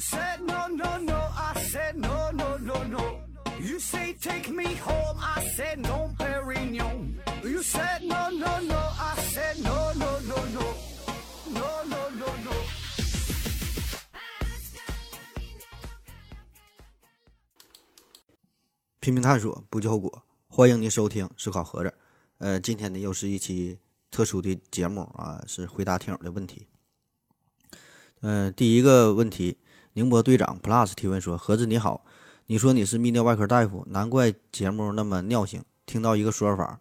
said no no no, I said no no no no. You say take me home, I said no, Perignon. You said no no no, I said no no no no, no no no no. no. 拼命探索，不计后果。欢迎您收听《思考盒子》。呃，今天呢又是一期特殊的节目啊，是回答听友的问题。嗯、第一个问题，宁波队长 Plus 提问说：“盒子你好，你说你是泌尿外科大夫，难怪节目那么尿性。听到一个说法，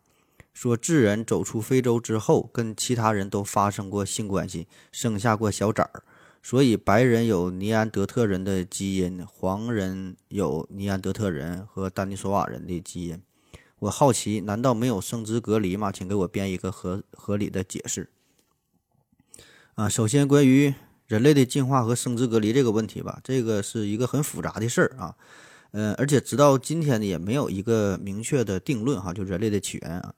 说智人走出非洲之后，跟其他人都发生过性关系，生下过小崽儿。”所以白人有尼安德特人的基因，黄人有尼安德特人和丹尼索瓦人的基因。我好奇，难道没有生殖隔离吗？请给我编一个合合理的解释。啊，首先关于人类的进化和生殖隔离这个问题吧，这个是一个很复杂的事儿啊。呃，而且直到今天呢，也没有一个明确的定论哈，就人类的起源啊。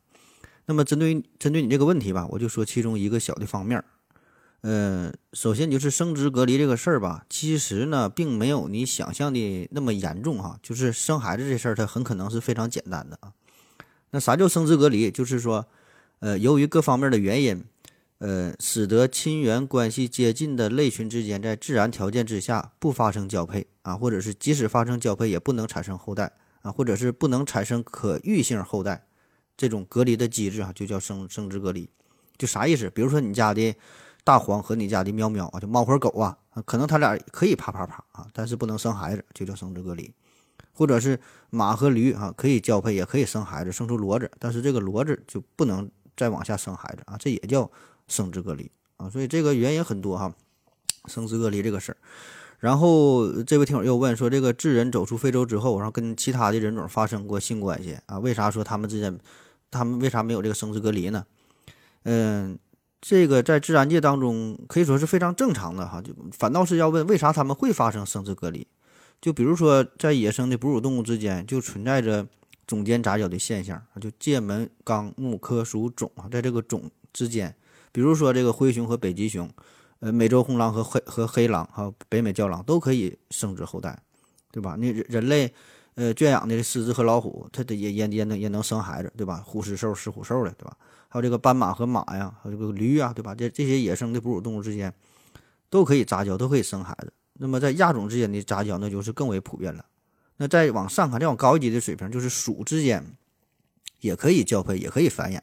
那么针对针对你这个问题吧，我就说其中一个小的方面儿。呃，首先就是生殖隔离这个事儿吧，其实呢，并没有你想象的那么严重哈。就是生孩子这事儿，它很可能是非常简单的啊。那啥叫生殖隔离？就是说，呃，由于各方面的原因，呃，使得亲缘关系接近的类群之间在自然条件之下不发生交配啊，或者是即使发生交配也不能产生后代啊，或者是不能产生可育性后代，这种隔离的机制啊，就叫生生殖隔离。就啥意思？比如说你家的。大黄和你家的喵喵啊，就猫和狗啊，可能他俩可以啪啪啪啊，但是不能生孩子，就叫生殖隔离。或者是马和驴啊，可以交配，也可以生孩子，生出骡子，但是这个骡子就不能再往下生孩子啊，这也叫生殖隔离啊。所以这个原因很多哈，生殖隔离这个事儿。然后这位听友又问说，这个智人走出非洲之后，然后跟其他的人种发生过性关系啊，为啥说他们之间，他们为啥没有这个生殖隔离呢？嗯。这个在自然界当中可以说是非常正常的哈，就反倒是要问为啥他们会发生生殖隔离？就比如说在野生的哺乳动物之间就存在着种间杂交的现象就界门纲目科属种啊，在这个种之间，比如说这个灰熊和北极熊，呃，美洲红狼和黑和黑狼还有北美郊狼都可以生殖后代，对吧？那人人类呃圈养的狮子和老虎，它也也也能也能生孩子，对吧？虎狮兽、狮虎兽的，对吧？还有这个斑马和马呀，还有这个驴啊，对吧？这这些野生的哺乳动物之间都可以杂交，都可以生孩子。那么在亚种之间的杂交，那就是更为普遍了。那再往上看，再往高级的水平，就是鼠之间也可以交配，也可以繁衍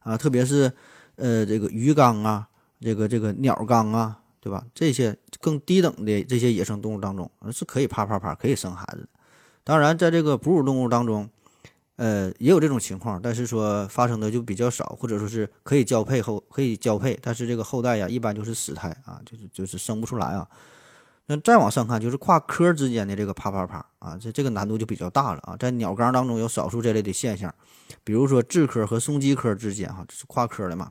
啊。特别是呃这个鱼缸啊，这个这个鸟缸啊，对吧？这些更低等的这些野生动物当中，是可以啪啪啪可以生孩子的。当然，在这个哺乳动物当中。呃，也有这种情况，但是说发生的就比较少，或者说是可以交配后可以交配，但是这个后代呀，一般就是死胎啊，就是就是生不出来啊。那再往上看，就是跨科之间的这个啪啪啪啊，这这个难度就比较大了啊。在鸟缸当中有少数这类的现象，比如说雉科和松鸡科之间哈，这是跨科的嘛。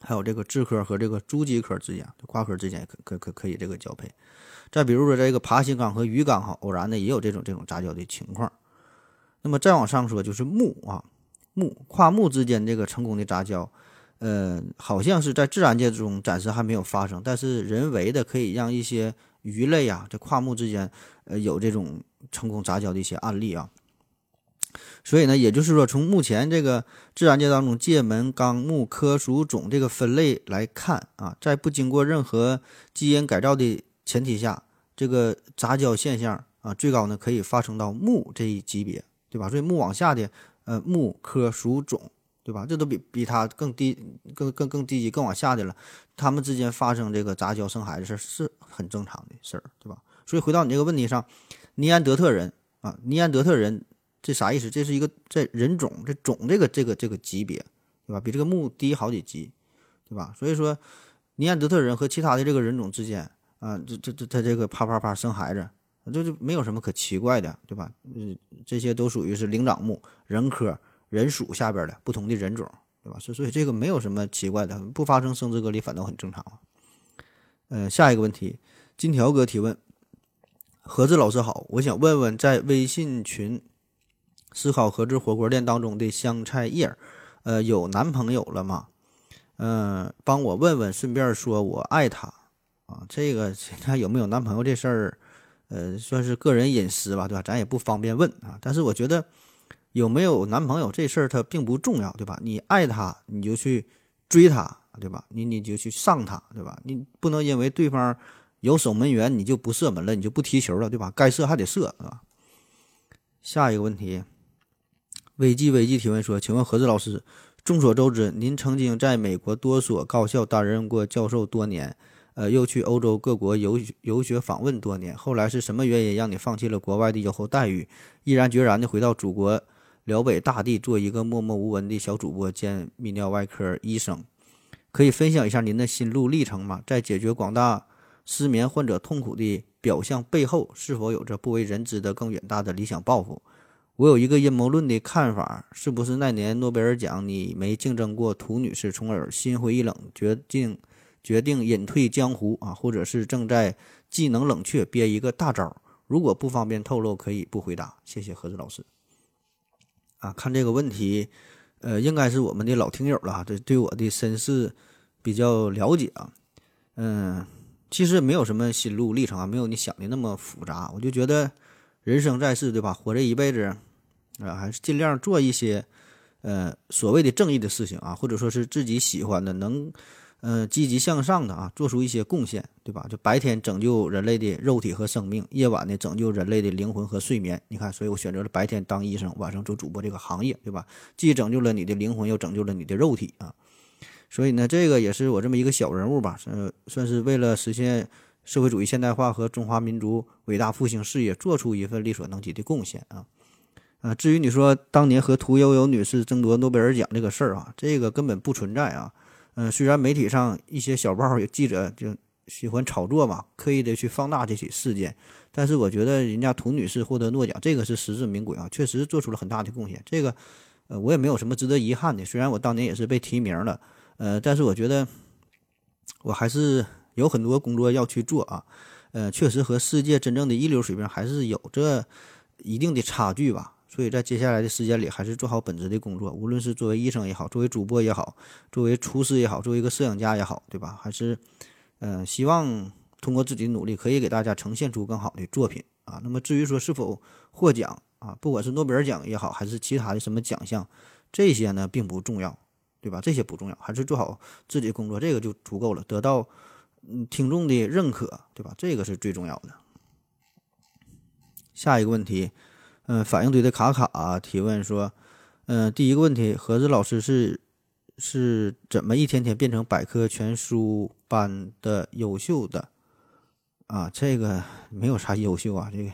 还有这个雉科和这个猪鸡科之间，跨科之间可可可可以这个交配。再比如说这个爬行纲和鱼缸哈，偶然的也有这种这种杂交的情况。那么再往上说，就是目啊，目跨目之间这个成功的杂交，呃，好像是在自然界中暂时还没有发生，但是人为的可以让一些鱼类啊，这跨目之间，呃，有这种成功杂交的一些案例啊。所以呢，也就是说，从目前这个自然界当中界门纲目科属种这个分类来看啊，在不经过任何基因改造的前提下，这个杂交现象啊，最高呢可以发生到目这一级别。对吧？所以目往下的，呃，目科属种，对吧？这都比比它更低、更更更低级、更往下的了。它们之间发生这个杂交生孩子事儿是很正常的事儿，对吧？所以回到你这个问题上，尼安德特人啊，尼安德特人这啥意思？这是一个在人种这种这个这个这个级别，对吧？比这个木低好几级，对吧？所以说，尼安德特人和其他的这个人种之间啊，这这这他这个啪啪啪生孩子。这就没有什么可奇怪的，对吧？嗯，这些都属于是灵长目人科人属下边的不同的人种，对吧？所所以这个没有什么奇怪的，不发生生殖隔离反倒很正常啊。呃，下一个问题，金条哥提问：何志老师好，我想问问，在微信群思考何志火锅店当中的香菜叶，呃，有男朋友了吗？嗯，帮我问问，顺便说我爱他啊。这个 他有没有男朋友这事儿？呃，算是个人隐私吧，对吧？咱也不方便问啊。但是我觉得有没有男朋友这事儿它并不重要，对吧？你爱他，你就去追他，对吧？你你就去上他，对吧？你不能因为对方有守门员，你就不射门了，你就不踢球了，对吧？该射还得射，啊。下一个问题，危机危机提问说，请问何子老师，众所周知，您曾经在美国多所高校担任过教授多年。呃，又去欧洲各国游游学访问多年，后来是什么原因让你放弃了国外的优厚待遇，毅然决然的回到祖国辽北大地，做一个默默无闻的小主播兼泌尿外科医生？可以分享一下您的心路历程吗？在解决广大失眠患者痛苦的表象背后，是否有着不为人知的更远大的理想抱负？我有一个阴谋论的看法，是不是那年诺贝尔奖你没竞争过涂女士，从而心灰意冷，决定？决定隐退江湖啊，或者是正在技能冷却憋一个大招。如果不方便透露，可以不回答。谢谢何子老师。啊，看这个问题，呃，应该是我们的老听友了，这对我的身世比较了解啊。嗯，其实没有什么心路历程啊，没有你想的那么复杂。我就觉得人生在世，对吧？活这一辈子，啊，还是尽量做一些呃所谓的正义的事情啊，或者说是自己喜欢的，能。呃，积极向上的啊，做出一些贡献，对吧？就白天拯救人类的肉体和生命，夜晚呢拯救人类的灵魂和睡眠。你看，所以我选择了白天当医生，晚上做主播这个行业，对吧？既拯救了你的灵魂，又拯救了你的肉体啊。所以呢，这个也是我这么一个小人物吧，呃，算是为了实现社会主义现代化和中华民族伟大复兴事业做出一份力所能及的贡献啊。啊，至于你说当年和屠呦呦女士争夺诺贝尔奖这个事儿啊，这个根本不存在啊。嗯，虽然媒体上一些小报有记者就喜欢炒作嘛，刻意的去放大这起事件，但是我觉得人家涂女士获得诺奖，这个是实至名归啊，确实做出了很大的贡献。这个，呃，我也没有什么值得遗憾的。虽然我当年也是被提名了，呃，但是我觉得我还是有很多工作要去做啊。呃，确实和世界真正的一流水平还是有着一定的差距吧。所以在接下来的时间里，还是做好本职的工作。无论是作为医生也好，作为主播也好，作为厨师也好，作为一个摄影家也好，对吧？还是，嗯，希望通过自己的努力，可以给大家呈现出更好的作品啊。那么至于说是否获奖啊，不管是诺贝尔奖也好，还是其他的什么奖项，这些呢并不重要，对吧？这些不重要，还是做好自己的工作，这个就足够了。得到嗯听众的认可，对吧？这个是最重要的。下一个问题。嗯，反应堆的卡卡提问说：“嗯，第一个问题，何子老师是是怎么一天天变成百科全书般的优秀的？啊，这个没有啥优秀啊，这个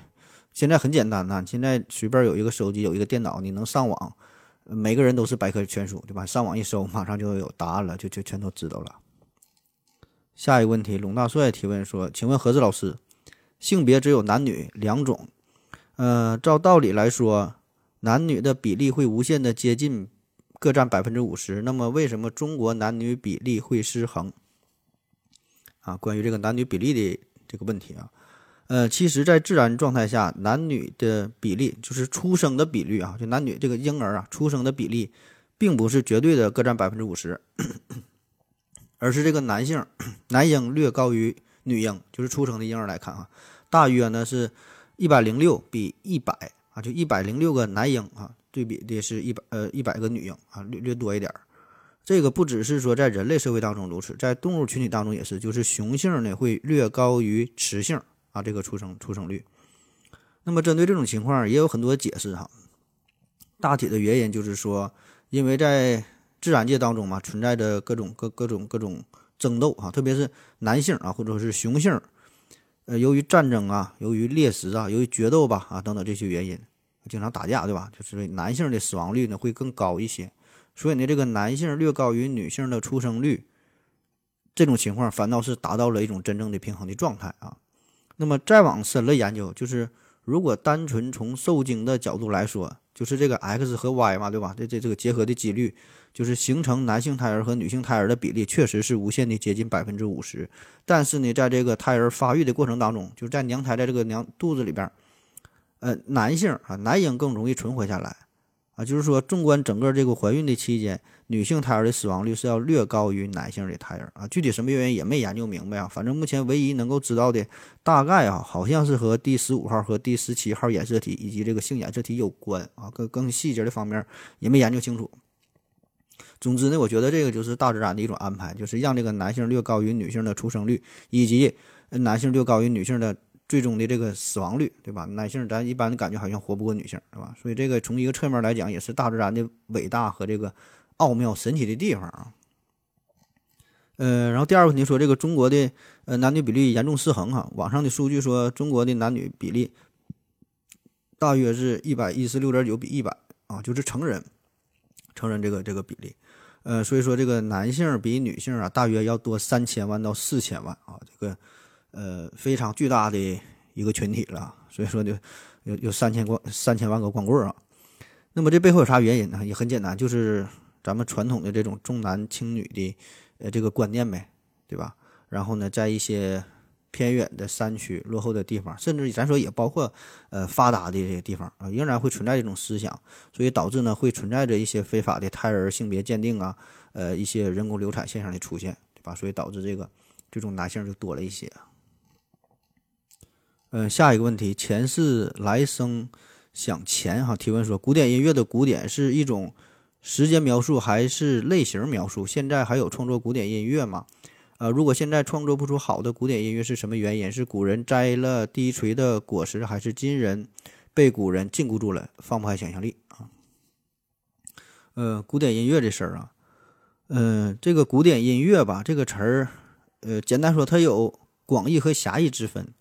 现在很简单呐，现在随便有一个手机，有一个电脑，你能上网，每个人都是百科全书，对吧？上网一搜，马上就有答案了，就就全都知道了。下一个问题，龙大帅提问说：请问何子老师，性别只有男女两种？”呃，照道理来说，男女的比例会无限的接近，各占百分之五十。那么，为什么中国男女比例会失衡？啊，关于这个男女比例的这个问题啊，呃，其实，在自然状态下，男女的比例就是出生的比率啊，就男女这个婴儿啊出生的比例，并不是绝对的各占百分之五十，而是这个男性 男婴略高于女婴，就是出生的婴儿来看啊，大约呢是。一百零六比一百啊，就一百零六个男婴啊，对比的是一百呃一百个女婴啊，略略多一点儿。这个不只是说在人类社会当中如此，在动物群体当中也是，就是雄性呢会略高于雌性啊，这个出生出生率。那么针对这种情况，也有很多解释哈。大体的原因就是说，因为在自然界当中嘛，存在着各种各各种各种争斗啊，特别是男性啊，或者是雄性。呃，由于战争啊，由于猎食啊，由于决斗吧啊等等这些原因，经常打架，对吧？就是男性的死亡率呢会更高一些，所以呢，这个男性略高于女性的出生率，这种情况反倒是达到了一种真正的平衡的状态啊。那么再往深了研究，就是如果单纯从受精的角度来说，就是这个 X 和 Y 嘛，对吧？这这这个结合的几率。就是形成男性胎儿和女性胎儿的比例确实是无限的接近百分之五十，但是呢，在这个胎儿发育的过程当中，就是在娘胎在这个娘肚子里边，呃，男性啊，男婴更容易存活下来，啊，就是说，纵观整个这个怀孕的期间，女性胎儿的死亡率是要略高于男性的胎儿啊。具体什么原因也没研究明白啊。反正目前唯一能够知道的，大概啊，好像是和第十五号和第十七号染色体以及这个性染色体有关啊。更更细节的方面也没研究清楚。总之呢，我觉得这个就是大自然的一种安排，就是让这个男性略高于女性的出生率，以及男性略高于女性的。最终的这个死亡率，对吧？男性咱一般的感觉好像活不过女性，对吧？所以这个从一个侧面来讲，也是大自然的伟大和这个奥妙神奇的地方啊。呃，然后第二个问题说这个中国的呃男女比例严重失衡哈，网上的数据说中国的男女比例大约是一百一十六点九比一百啊，就是成人成人这个这个比例，呃，所以说这个男性比女性啊大约要多三千万到四千万啊，这个。呃，非常巨大的一个群体了，所以说就有有三千光三千万个光棍啊。那么这背后有啥原因呢？也很简单，就是咱们传统的这种重男轻女的呃这个观念呗，对吧？然后呢，在一些偏远的山区、落后的地方，甚至咱说也包括呃发达的这些地方啊，仍然会存在这种思想，所以导致呢会存在着一些非法的胎儿性别鉴定啊，呃一些人工流产现象的出现，对吧？所以导致这个这种男性就多了一些。嗯，下一个问题，前世来生想钱哈？提问说，古典音乐的古典是一种时间描述还是类型描述？现在还有创作古典音乐吗？呃，如果现在创作不出好的古典音乐，是什么原因？是古人摘了低垂的果实，还是今人被古人禁锢住了，放不开想象力啊？呃，古典音乐这事儿啊，嗯，这个古典音乐吧，这个词儿，呃，简单说，它有广义和狭义之分。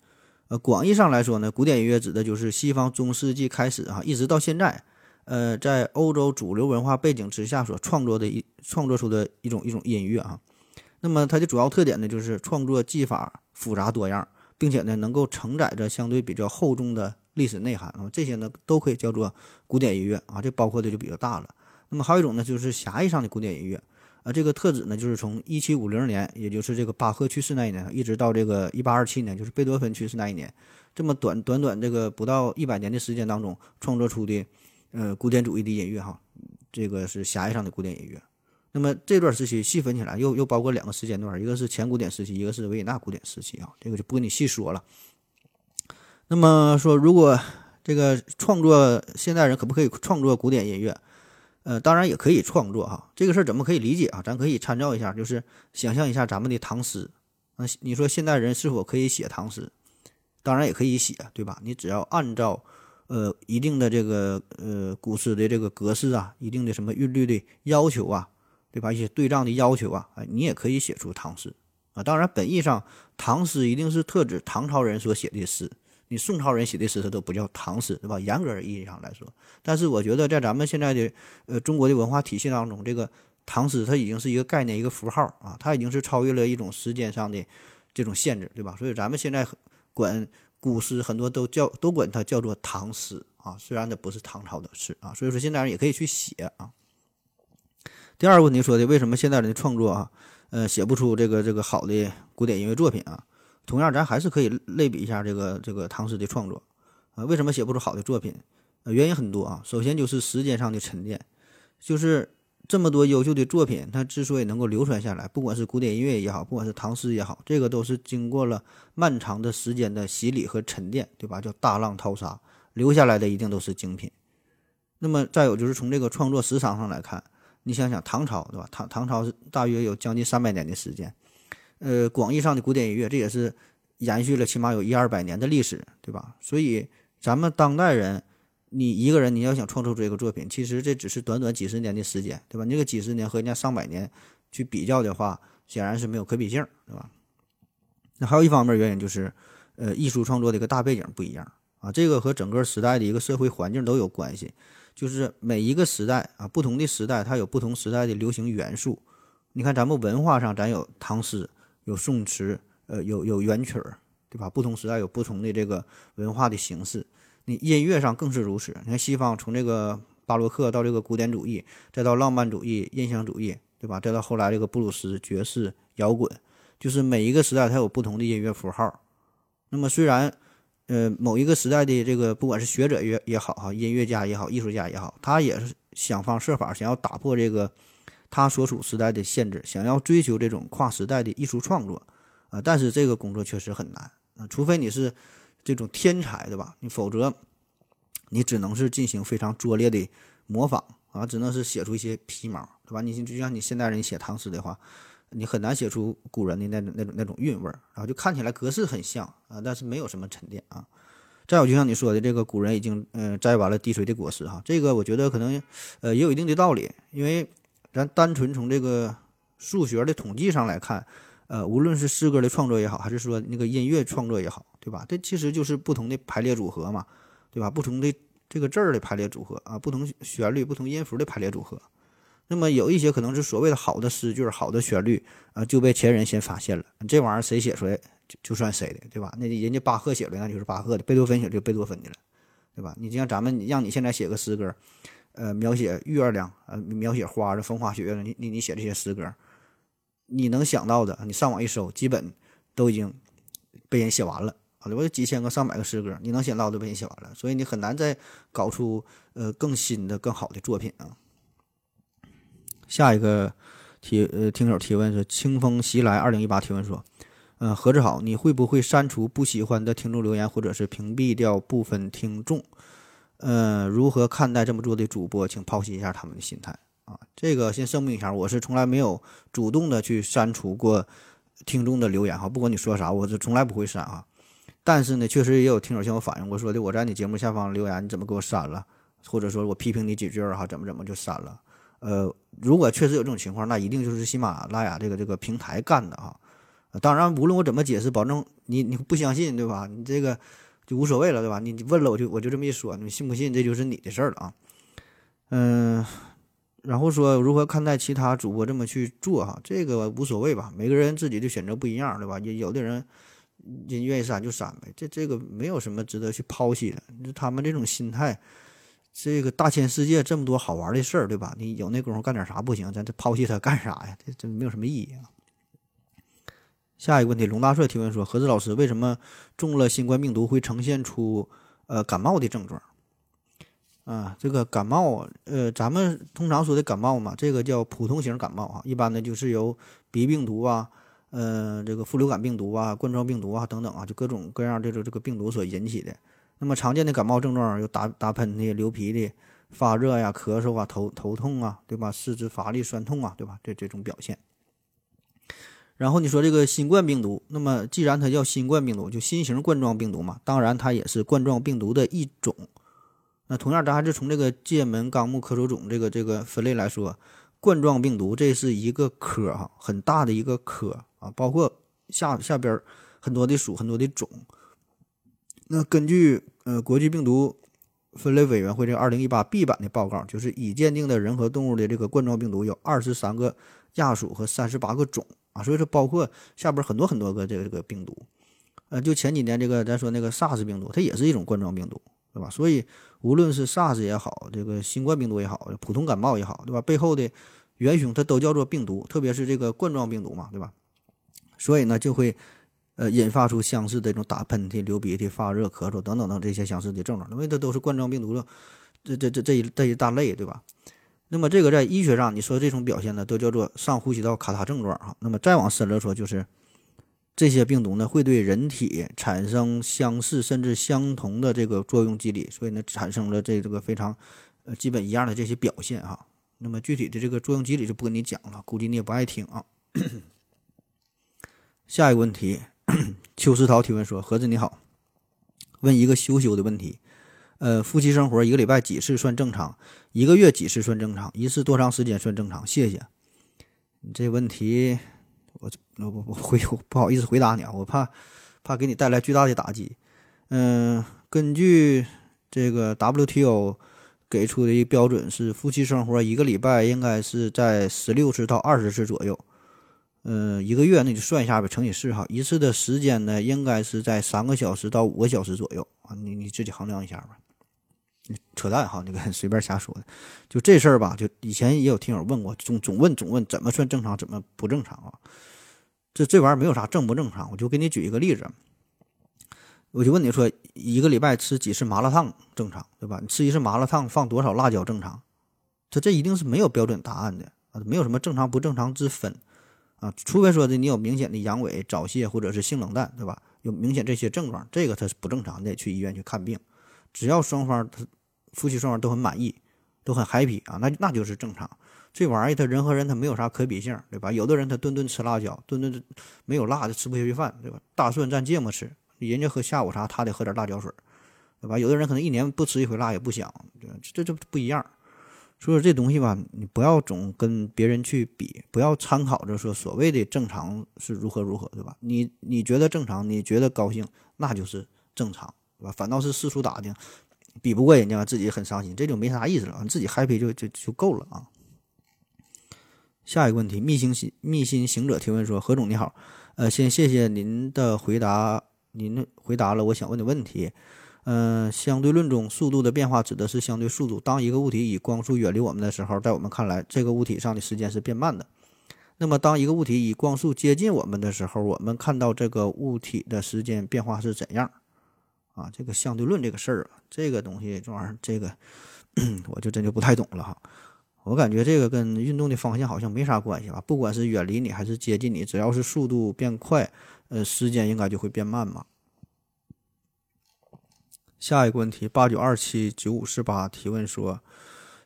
呃，广义上来说呢，古典音乐指的就是西方中世纪开始哈，一直到现在，呃，在欧洲主流文化背景之下所创作的一创作出的一种一种音乐啊。那么它的主要特点呢，就是创作技法复杂多样，并且呢能够承载着相对比较厚重的历史内涵啊。这些呢都可以叫做古典音乐啊，这包括的就比较大了。那么还有一种呢，就是狭义上的古典音乐。啊，这个特指呢，就是从一七五零年，也就是这个巴赫去世那一年，一直到这个一八二七年，就是贝多芬去世那一年，这么短短短这个不到一百年的时间当中创作出的，呃，古典主义的音乐哈，这个是狭义上的古典音乐。那么这段时期细分起来，又又包括两个时间段，一个是前古典时期，一个是维也纳古典时期啊，这个就不跟你细说了。那么说，如果这个创作现代人可不可以创作古典音乐？呃，当然也可以创作哈，这个事儿怎么可以理解啊？咱可以参照一下，就是想象一下咱们的唐诗。那你说现代人是否可以写唐诗？当然也可以写，对吧？你只要按照呃一定的这个呃古诗的这个格式啊，一定的什么韵律的要求啊，对吧？一些对仗的要求啊，哎，你也可以写出唐诗啊。当然，本意上唐诗一定是特指唐朝人所写的诗。你宋朝人写的诗，它都不叫唐诗，对吧？严格意义上来说，但是我觉得在咱们现在的呃中国的文化体系当中，这个唐诗它已经是一个概念，一个符号啊，它已经是超越了一种时间上的这种限制，对吧？所以咱们现在管古诗很多都叫都管它叫做唐诗啊，虽然它不是唐朝的诗啊，所以说现在人也可以去写啊。第二个问题说的，为什么现代人的创作啊，呃，写不出这个这个好的古典音乐作品啊？同样，咱还是可以类比一下这个这个唐诗的创作，啊，为什么写不出好的作品？呃，原因很多啊。首先就是时间上的沉淀，就是这么多优秀的作品，它之所以能够流传下来，不管是古典音乐也好，不管是唐诗也好，这个都是经过了漫长的时间的洗礼和沉淀，对吧？叫大浪淘沙，留下来的一定都是精品。那么再有就是从这个创作时长上来看，你想想唐朝，对吧？唐唐朝是大约有将近三百年的时间。呃，广义上的古典音乐，这也是延续了起码有一二百年的历史，对吧？所以咱们当代人，你一个人你要想创作出一个作品，其实这只是短短几十年的时间，对吧？那个几十年和人家上百年去比较的话，显然是没有可比性，对吧？那还有一方面原因就是，呃，艺术创作的一个大背景不一样啊，这个和整个时代的一个社会环境都有关系，就是每一个时代啊，不同的时代它有不同时代的流行元素。你看咱们文化上，咱有唐诗。有宋词，呃，有有元曲儿，对吧？不同时代有不同的这个文化的形式。你音乐上更是如此。你看西方从这个巴洛克到这个古典主义，再到浪漫主义、印象主义，对吧？再到后来这个布鲁斯、爵士、摇滚，就是每一个时代它有不同的音乐符号。那么虽然，呃，某一个时代的这个不管是学者也也好哈，音乐家也好，艺术家也好，他也是想方设法想要打破这个他所处时代的限制，想要追求这种跨时代的艺术创作啊。但是这个工作确实很难啊，除非你是这种天才，对吧？你否则你只能是进行非常拙劣的模仿啊，只能是写出一些皮毛，对吧？你就像你现代人写唐诗的话。你很难写出古人的那种那种那种韵味儿，然后就看起来格式很像啊，但是没有什么沉淀啊。再有，就像你说的，这个古人已经嗯摘完了滴水的果实哈，这个我觉得可能呃也有一定的道理，因为咱单纯从这个数学的统计上来看，呃，无论是诗歌的创作也好，还是说那个音乐创作也好，对吧？这其实就是不同的排列组合嘛，对吧？不同的这个字儿的排列组合啊，不同旋律、不同音符的排列组合。那么有一些可能是所谓的好的诗句、好的旋律啊，就被前人先发现了。这玩意儿谁写出来就就算谁的，对吧？那人家巴赫写的那就是巴赫的，贝多芬写就贝多芬的了，对吧？你就像咱们让你现在写个诗歌，呃，描写月亮，呃，描写花的风花雪月的，你你写这些诗歌，你能想到的，你上网一搜，基本都已经被人写完了。好的，我有几千个、上百个诗歌，你能想到都被人写完了，所以你很难再搞出呃更新的、更好的作品啊。下一个提呃听友提问是清风袭来二零一八提问说，嗯，何志好，你会不会删除不喜欢的听众留言，或者是屏蔽掉部分听众？呃，如何看待这么做的主播？请剖析一下他们的心态啊。这个先声明一下，我是从来没有主动的去删除过听众的留言哈，不管你说啥，我是从来不会删啊。但是呢，确实也有听友向我反映过，说的我在你节目下方留言，你怎么给我删了？或者说我批评你几句哈，怎么怎么就删了？呃，如果确实有这种情况，那一定就是喜马拉雅这个这个平台干的啊。当然，无论我怎么解释，保证你你不相信，对吧？你这个就无所谓了，对吧？你问了，我就我就这么一说，你信不信，这就是你的事儿了啊。嗯，然后说如何看待其他主播这么去做哈，这个无所谓吧，每个人自己的选择不一样，对吧？也有的人人愿意删就删呗，这这个没有什么值得去剖析的，就他们这种心态。这个大千世界这么多好玩的事儿，对吧？你有那功夫干点啥不行？咱这抛弃它干啥呀？这这没有什么意义啊。下一个问题，龙大帅提问说：何子老师，为什么中了新冠病毒会呈现出呃感冒的症状？啊，这个感冒，呃，咱们通常说的感冒嘛，这个叫普通型感冒啊，一般的就是由鼻病毒啊，呃，这个副流感病毒啊、冠状病毒啊等等啊，就各种各样这个这个病毒所引起的。那么常见的感冒症状有打打喷嚏、流鼻涕、发热呀、咳嗽啊、头头痛啊，对吧？四肢乏力、酸痛啊，对吧？这这种表现。然后你说这个新冠病毒，那么既然它叫新冠病毒，就新型冠状病毒嘛，当然它也是冠状病毒的一种。那同样，咱还是从这个界门纲目科属种这个这个分类来说，冠状病毒这是一个科哈，很大的一个科啊，包括下下边很多的属，很多的种。那根据呃国际病毒分类委员会这二零一八 B 版的报告，就是已鉴定的人和动物的这个冠状病毒有二十三个亚属和三十八个种啊，所以说包括下边很多很多个这个这个病毒，呃，就前几年这个咱说那个 SARS 病毒，它也是一种冠状病毒，对吧？所以无论是 SARS 也好，这个新冠病毒也好，普通感冒也好，对吧？背后的元凶它都叫做病毒，特别是这个冠状病毒嘛，对吧？所以呢就会。呃，引发出相似的这种打喷嚏、流鼻涕、发热、咳嗽等等等这些相似的症状，因为它都是冠状病毒的这这这这一这一大类，对吧？那么这个在医学上，你说这种表现呢，都叫做上呼吸道卡他症状哈。那么再往深了说，就是这些病毒呢会对人体产生相似甚至相同的这个作用机理，所以呢产生了这这个非常呃基本一样的这些表现哈。那么具体的这个作用机理就不跟你讲了，估计你也不爱听啊。下一个问题。邱思涛提问说：“盒子你好，问一个羞羞的问题，呃，夫妻生活一个礼拜几次算正常？一个月几次算正常？一次多长时间算正常？谢谢。你这问题，我我我回 不好意思回答你啊，我怕怕给你带来巨大的打击。嗯，根据这个 WTO 给出的一标准是，夫妻生活一个礼拜应该是在十六次到二十次左右。”嗯，一个月那就算一下呗，乘以四哈，一次的时间呢，应该是在三个小时到五个小时左右啊，你你自己衡量一下吧。扯淡哈，你个 随便瞎说的。就这事儿吧，就以前也有听友问过，总总问总问怎么算正常，怎么不正常啊？这这玩意儿没有啥正不正常，我就给你举一个例子，我就问你说，一个礼拜吃几次麻辣烫正常，对吧？你吃一次麻辣烫放多少辣椒正常？它这一定是没有标准答案的啊，没有什么正常不正常之分啊，除非说的你有明显的阳痿、早泄或者是性冷淡，对吧？有明显这些症状，这个它是不正常的，去医院去看病。只要双方他夫妻双方都很满意，都很 happy 啊，那那就是正常。这玩意儿他人和人他没有啥可比性，对吧？有的人他顿顿吃辣椒，顿顿没有辣的吃不下去饭，对吧？大蒜蘸芥末吃，人家喝下午茶，他得喝点辣椒水，对吧？有的人可能一年不吃一回辣也不香，这这不一样。所以说这东西吧，你不要总跟别人去比，不要参考着说所谓的正常是如何如何，对吧？你你觉得正常，你觉得高兴，那就是正常，对吧？反倒是四处打听，比不过人家，自己很伤心，这就没啥意思了，自己 happy 就就就够了啊。下一个问题，密心行密心行者提问说：何总你好，呃，先谢谢您的回答，您回答了我想问的问题。嗯，相对论中，速度的变化指的是相对速度。当一个物体以光速远离我们的时候，在我们看来，这个物体上的时间是变慢的。那么，当一个物体以光速接近我们的时候，我们看到这个物体的时间变化是怎样？啊，这个相对论这个事儿啊，这个东西这玩意儿，这个 我就真就不太懂了哈。我感觉这个跟运动的方向好像没啥关系吧？不管是远离你还是接近你，只要是速度变快，呃，时间应该就会变慢嘛。下一个问题，八九二七九五四八提问说：“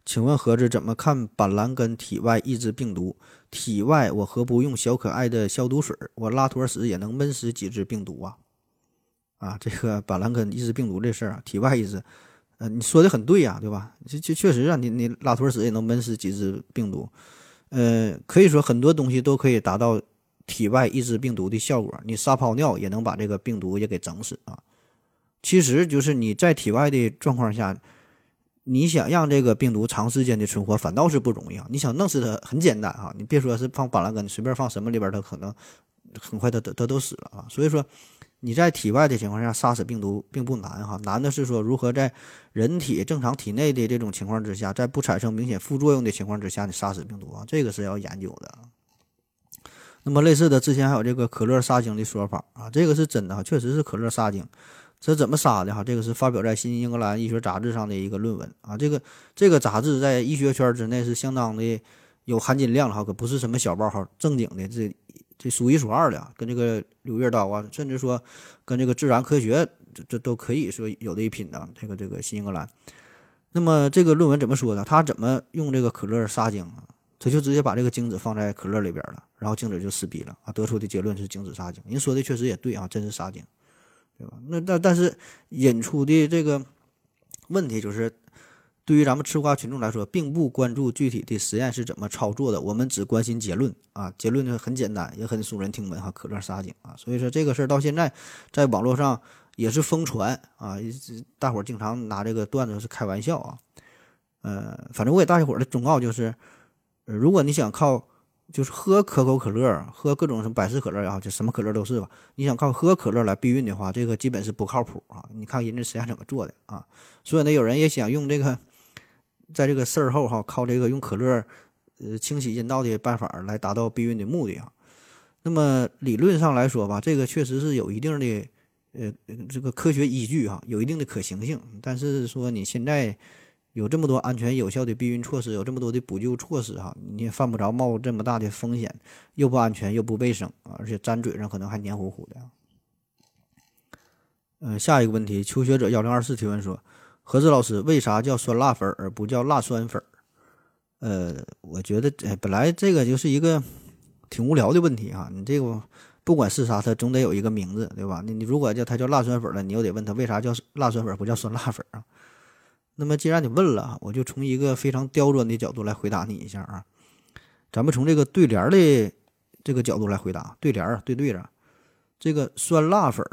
请问盒子怎么看板蓝根体外抑制病毒？体外我何不用小可爱的消毒水？我拉坨屎也能闷死几只病毒啊？”啊，这个 板蓝根抑制病毒这事儿啊，体外抑制，呃，你说的很对呀，对吧？这这确实啊，你你拉坨屎也能闷死几只病毒，呃，可以说很多东西都可以达到体外抑制病毒的效果。你撒泡尿也能把这个病毒也给整死啊。其实就是你在体外的状况下，你想让这个病毒长时间的存活，反倒是不容易啊！你想弄死它很简单啊，你别说是放板蓝根，你随便放什么里边，它可能很快它它它都死了啊！所以说你在体外的情况下杀死病毒并不难哈，难的是说如何在人体正常体内的这种情况之下，在不产生明显副作用的情况之下，你杀死病毒啊，这个是要研究的。那么类似的，之前还有这个可乐杀精的说法啊，这个是真的哈，确实是可乐杀精。这怎么杀的哈？这个是发表在《新英格兰医学杂志》上的一个论文啊。这个这个杂志在医学圈之内是相当的有含金量了哈，可不是什么小报哈，正经的这这数一数二的，跟这个《柳叶刀》啊，甚至说跟这个《自然科学》这这都可以说有的一拼的。这个这个《新英格兰》，那么这个论文怎么说呢？他怎么用这个可乐杀精啊？他就直接把这个精子放在可乐里边了，然后精子就死逼了啊，得出的结论是精子杀精。人说的确实也对啊，真是杀精。对吧？那但但是引出的这个问题就是，对于咱们吃瓜群众来说，并不关注具体的实验是怎么操作的，我们只关心结论啊。结论呢很简单，也很耸人听闻哈，可乐杀精啊。所以说这个事儿到现在在网络上也是疯传啊，大伙儿经常拿这个段子是开玩笑啊。呃，反正我给大家伙儿的忠告就是，如果你想靠。就是喝可口可乐，喝各种什么百事可乐也好，就什么可乐都是吧。你想靠喝可乐来避孕的话，这个基本是不靠谱啊。你看人家实验怎么做的啊？所以呢，有人也想用这个，在这个事儿后哈，靠这个用可乐，呃，清洗阴道的办法来达到避孕的目的啊。那么理论上来说吧，这个确实是有一定的，呃，这个科学依据哈，有一定的可行性。但是说你现在。有这么多安全有效的避孕措施，有这么多的补救措施，哈，你也犯不着冒这么大的风险，又不安全又不卫生，而且粘嘴上可能还黏糊糊的。嗯，下一个问题，求学者幺零二四提问说：何子老师，为啥叫酸辣粉而不叫辣酸粉？呃，我觉得，哎，本来这个就是一个挺无聊的问题哈，你这个不管是啥，它总得有一个名字，对吧？你你如果叫它叫辣酸粉了，你又得问他为啥叫辣酸粉不叫酸辣粉啊？那么既然你问了，我就从一个非常刁钻的角度来回答你一下啊。咱们从这个对联的这个角度来回答，对联啊，对对着，这个酸辣粉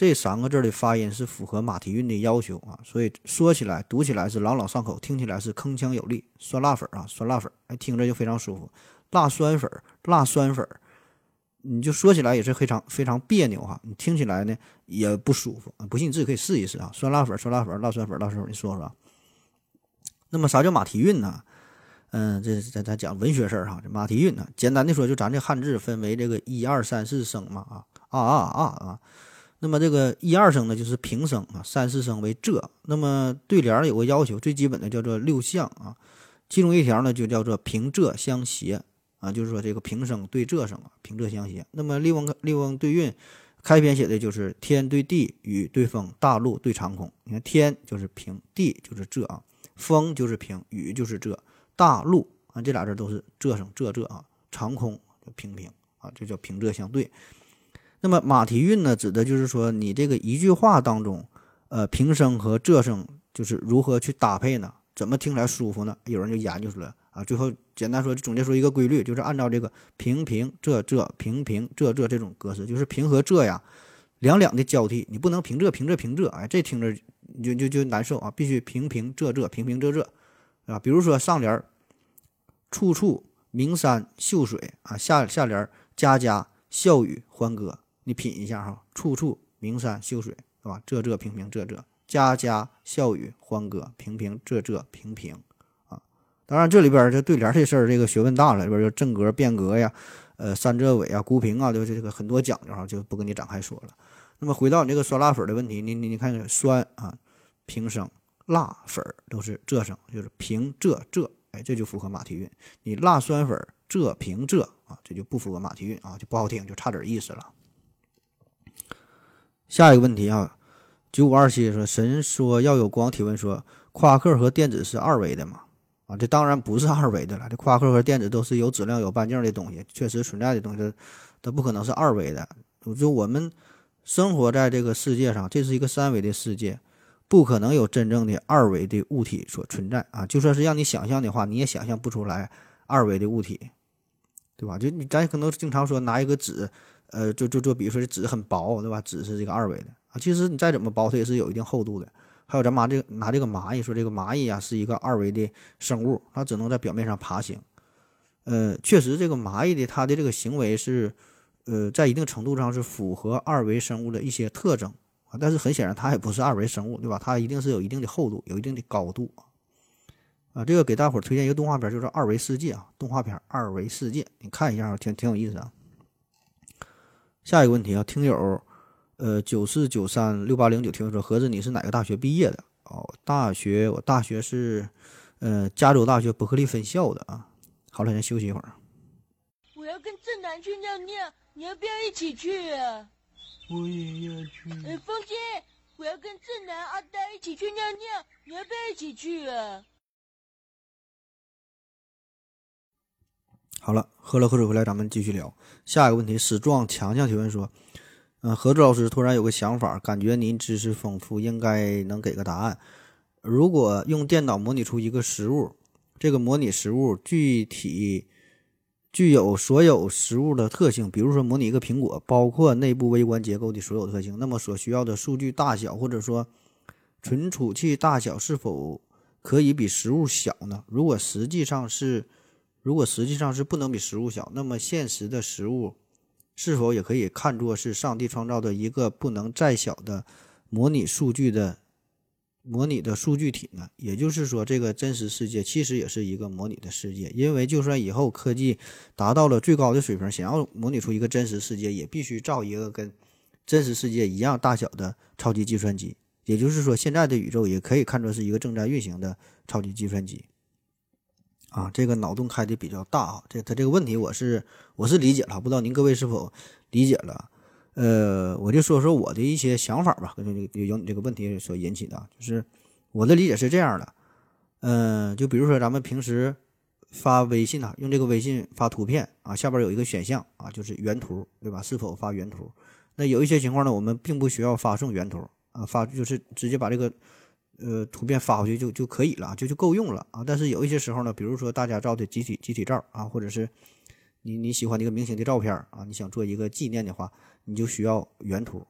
这三个字的发音是符合马蹄韵的要求啊，所以说起来、读起来是朗朗上口，听起来是铿锵有力。酸辣粉啊，酸辣粉，哎，听着就非常舒服。辣酸粉，辣酸粉，你就说起来也是非常非常别扭哈，你听起来呢也不舒服。不信你自己可以试一试啊，酸辣粉、酸辣粉、辣酸粉，到时候你说说。那么啥叫马蹄韵呢？嗯，这咱咱讲文学事儿哈。这马蹄韵呢，简单的说，就咱这汉字分为这个一二三四声嘛啊啊啊啊啊。那么这个一二声呢，就是平声啊，三四声为仄。那么对联有个要求，最基本的叫做六项啊，其中一条呢就叫做平仄相谐啊，就是说这个平声对仄声啊，平仄相谐。那么《笠翁笠翁对韵》开篇写的就是天对地，雨对风，大陆对长空。你看天就是平，地就是仄啊，风就是平，雨就是仄，大陆啊这俩字都是仄声，仄仄啊，长空就平平啊，这叫平仄相对。那么马蹄韵呢，指的就是说你这个一句话当中，呃，平声和仄声就是如何去搭配呢？怎么听起来舒服呢？有人就研究出来啊。最后简单说，总结出一个规律，就是按照这个平平仄仄平平仄仄这种格式，就是平和仄呀，两两的交替，你不能平仄平仄平仄，哎，这听着就就就难受啊，必须平平仄仄平平仄仄，啊。比如说上联处处名山秀水啊，下下联家家笑语欢歌，你品一下哈，处处名山秀水是吧？仄仄平平仄仄。家家笑语欢歌，平平仄仄平平啊！当然，这里边这对联这事儿，这个学问大了，里边就正格、变格呀，呃，三仄尾啊，孤平啊，就是这个很多讲究哈，就不跟你展开说了。那么回到你这个酸辣粉的问题，你你你看酸啊，平声，辣粉都是仄声，就是平仄仄，哎，这就符合马蹄韵。你辣酸粉仄平仄啊，这就不符合马蹄韵啊，就不好听，就差点意思了。下一个问题啊。九五二七说：“神说要有光提问说，夸克和电子是二维的吗？啊，这当然不是二维的了。这夸克和电子都是有质量、有半径的东西，确实存在的东西，它不可能是二维的。就我们生活在这个世界上，这是一个三维的世界，不可能有真正的二维的物体所存在啊。就算是让你想象的话，你也想象不出来二维的物体，对吧？就你咱可能经常说拿一个纸，呃，就就就比如说这纸很薄，对吧？纸是这个二维的。”啊，其实你再怎么薄，它也是有一定厚度的。还有咱拿这个拿这个蚂蚁说，这个蚂蚁啊是一个二维的生物，它只能在表面上爬行。呃，确实这个蚂蚁的它的这个行为是，呃，在一定程度上是符合二维生物的一些特征啊。但是很显然它也不是二维生物，对吧？它一定是有一定的厚度，有一定的高度啊。啊，这个给大伙儿推荐一个动画片，就是《二维世界》啊，动画片《二维世界》，你看一下，挺挺有意思啊。下一个问题啊，听友。呃，九四九三六八零九听友说：“盒子，你是哪个大学毕业的？哦，大学我大学是，呃，加州大学伯克利分校的啊。好了，先休息一会儿。我要跟正南去尿尿，你要不要一起去啊？我也要去。呃，风姐，我要跟正南、阿呆一起去尿尿，你要不要一起去啊？好了，喝了喝水回来，咱们继续聊下一个问题。史壮强强提问说。嗯，何志老师突然有个想法，感觉您知识丰富，应该能给个答案。如果用电脑模拟出一个食物，这个模拟食物具体具有所有食物的特性，比如说模拟一个苹果，包括内部微观结构的所有特性，那么所需要的数据大小或者说存储器大小是否可以比食物小呢？如果实际上是，如果实际上是不能比食物小，那么现实的食物。是否也可以看作是上帝创造的一个不能再小的模拟数据的模拟的数据体呢？也就是说，这个真实世界其实也是一个模拟的世界。因为就算以后科技达到了最高的水平，想要模拟出一个真实世界，也必须造一个跟真实世界一样大小的超级计算机。也就是说，现在的宇宙也可以看作是一个正在运行的超级计算机。啊，这个脑洞开的比较大啊，这他这个问题我是我是理解了，不知道您各位是否理解了？呃，我就说说我的一些想法吧，跟这个由你这个问题所引起的，就是我的理解是这样的，嗯，就比如说咱们平时发微信啊，用这个微信发图片啊，下边有一个选项啊，就是原图，对吧？是否发原图？那有一些情况呢，我们并不需要发送原图啊，发就是直接把这个。呃，图片发回去就就可以了，就就够用了啊。但是有一些时候呢，比如说大家照的集体集体照啊，或者是你你喜欢的一个明星的照片啊，你想做一个纪念的话，你就需要原图。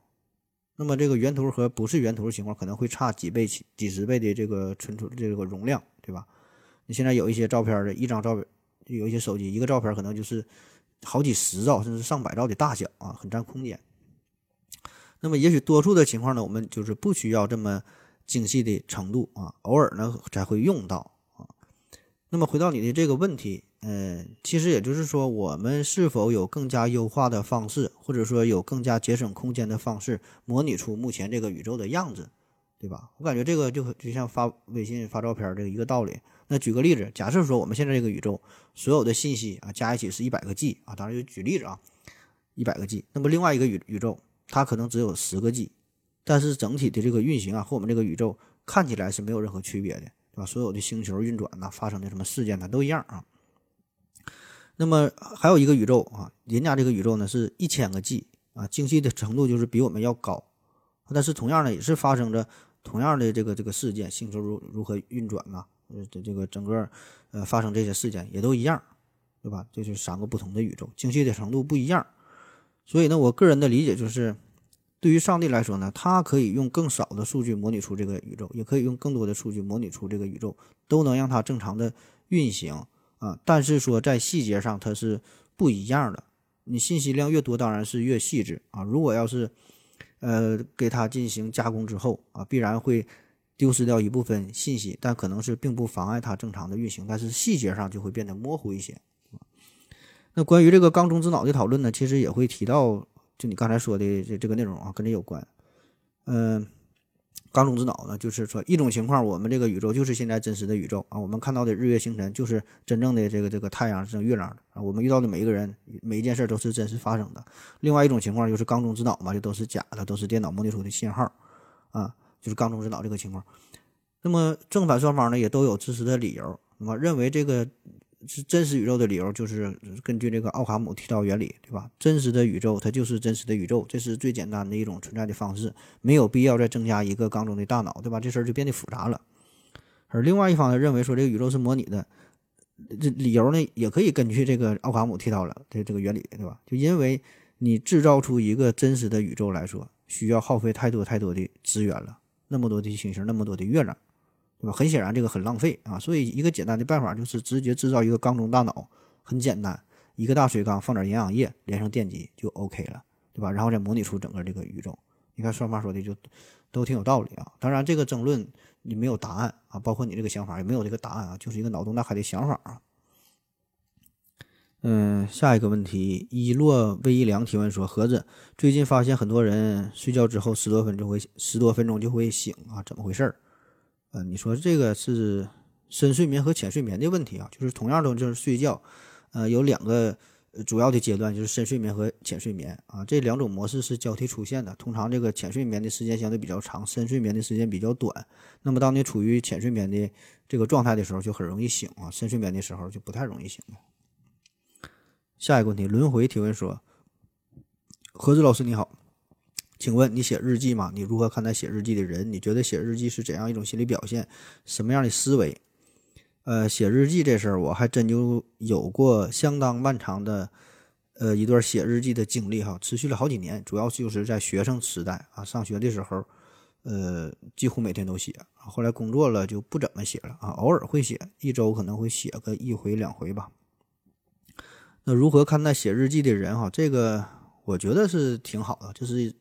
那么这个原图和不是原图的情况可能会差几倍、几几十倍的这个存储这个容量，对吧？你现在有一些照片的一张照片，有一些手机一个照片可能就是好几十兆甚至上百兆的大小啊，很占空间。那么也许多数的情况呢，我们就是不需要这么。精细的程度啊，偶尔呢才会用到啊。那么回到你的这个问题，嗯，其实也就是说，我们是否有更加优化的方式，或者说有更加节省空间的方式，模拟出目前这个宇宙的样子，对吧？我感觉这个就就像发微信发照片这个一个道理。那举个例子，假设说我们现在这个宇宙所有的信息啊加一起是一百个 G 啊，当然就举例子啊，一百个 G。那么另外一个宇宇宙它可能只有十个 G，但是整体的这个运行啊和我们这个宇宙看起来是没有任何区别的，对吧？所有的星球运转呐、发生的什么事件它都一样啊。那么还有一个宇宙啊，人家这个宇宙呢是一千个 G 啊，精细的程度就是比我们要高，但是同样呢也是发生着同样的这个这个事件，星球如如何运转呐、呃，这这个整个呃发生这些事件也都一样，对吧？这就是三个不同的宇宙，精细的程度不一样。所以呢，我个人的理解就是，对于上帝来说呢，他可以用更少的数据模拟出这个宇宙，也可以用更多的数据模拟出这个宇宙，都能让它正常的运行啊。但是说在细节上它是不一样的，你信息量越多，当然是越细致啊。如果要是呃给它进行加工之后啊，必然会丢失掉一部分信息，但可能是并不妨碍它正常的运行，但是细节上就会变得模糊一些。那关于这个缸中之脑的讨论呢，其实也会提到，就你刚才说的这这个内容啊，跟这有关。嗯、缸中之脑呢，就是说一种情况，我们这个宇宙就是现在真实的宇宙啊，我们看到的日月星辰就是真正的这个这个太阳、这月亮啊，我们遇到的每一个人、每一件事都是真实发生的。另外一种情况就是缸中之脑嘛，这都是假的，都是电脑模拟出的信号啊，就是缸中之脑这个情况。那么正反双方呢也都有支持的理由，那么认为这个是真实宇宙的理由，就是根据这个奥卡姆剃刀原理，对吧？真实的宇宙它就是真实的宇宙，这是最简单的一种存在的方式，没有必要再增加一个缸中的大脑，对吧？这事儿就变得复杂了。而另外一方呢，认为说这个宇宙是模拟的，这理由呢也可以根据这个奥卡姆剃刀了这这个原理，对吧？就因为你制造出一个真实的宇宙来说，需要耗费太多太多的资源了，那么多的星星，那么多的月亮。对吧？很显然，这个很浪费啊，所以一个简单的办法就是直接制造一个缸中大脑，很简单，一个大水缸放点营养液，连上电极就 OK 了，对吧？然后再模拟出整个这个宇宙。你看双方说的就都挺有道理啊。当然，这个争论你没有答案啊，包括你这个想法也没有这个答案啊，就是一个脑洞大开的想法啊。嗯，下一个问题，伊洛魏一良提问说：盒子最近发现很多人睡觉之后十多分钟会十多分钟就会醒啊，怎么回事儿？呃，你说这个是深睡眠和浅睡眠的问题啊，就是同样都就是睡觉，呃，有两个主要的阶段，就是深睡眠和浅睡眠啊，这两种模式是交替出现的。通常这个浅睡眠的时间相对比较长，深睡眠的时间比较短。那么当你处于浅睡眠的这个状态的时候，就很容易醒啊；深睡眠的时候就不太容易醒。下一个问题，轮回提问说：何子老师你好。请问你写日记吗？你如何看待写日记的人？你觉得写日记是怎样一种心理表现？什么样的思维？呃，写日记这事儿，我还真就有过相当漫长的，呃，一段写日记的经历哈，持续了好几年。主要就是在学生时代啊，上学的时候，呃，几乎每天都写。后来工作了就不怎么写了啊，偶尔会写，一周可能会写个一回两回吧。那如何看待写日记的人哈？这个我觉得是挺好的，就是。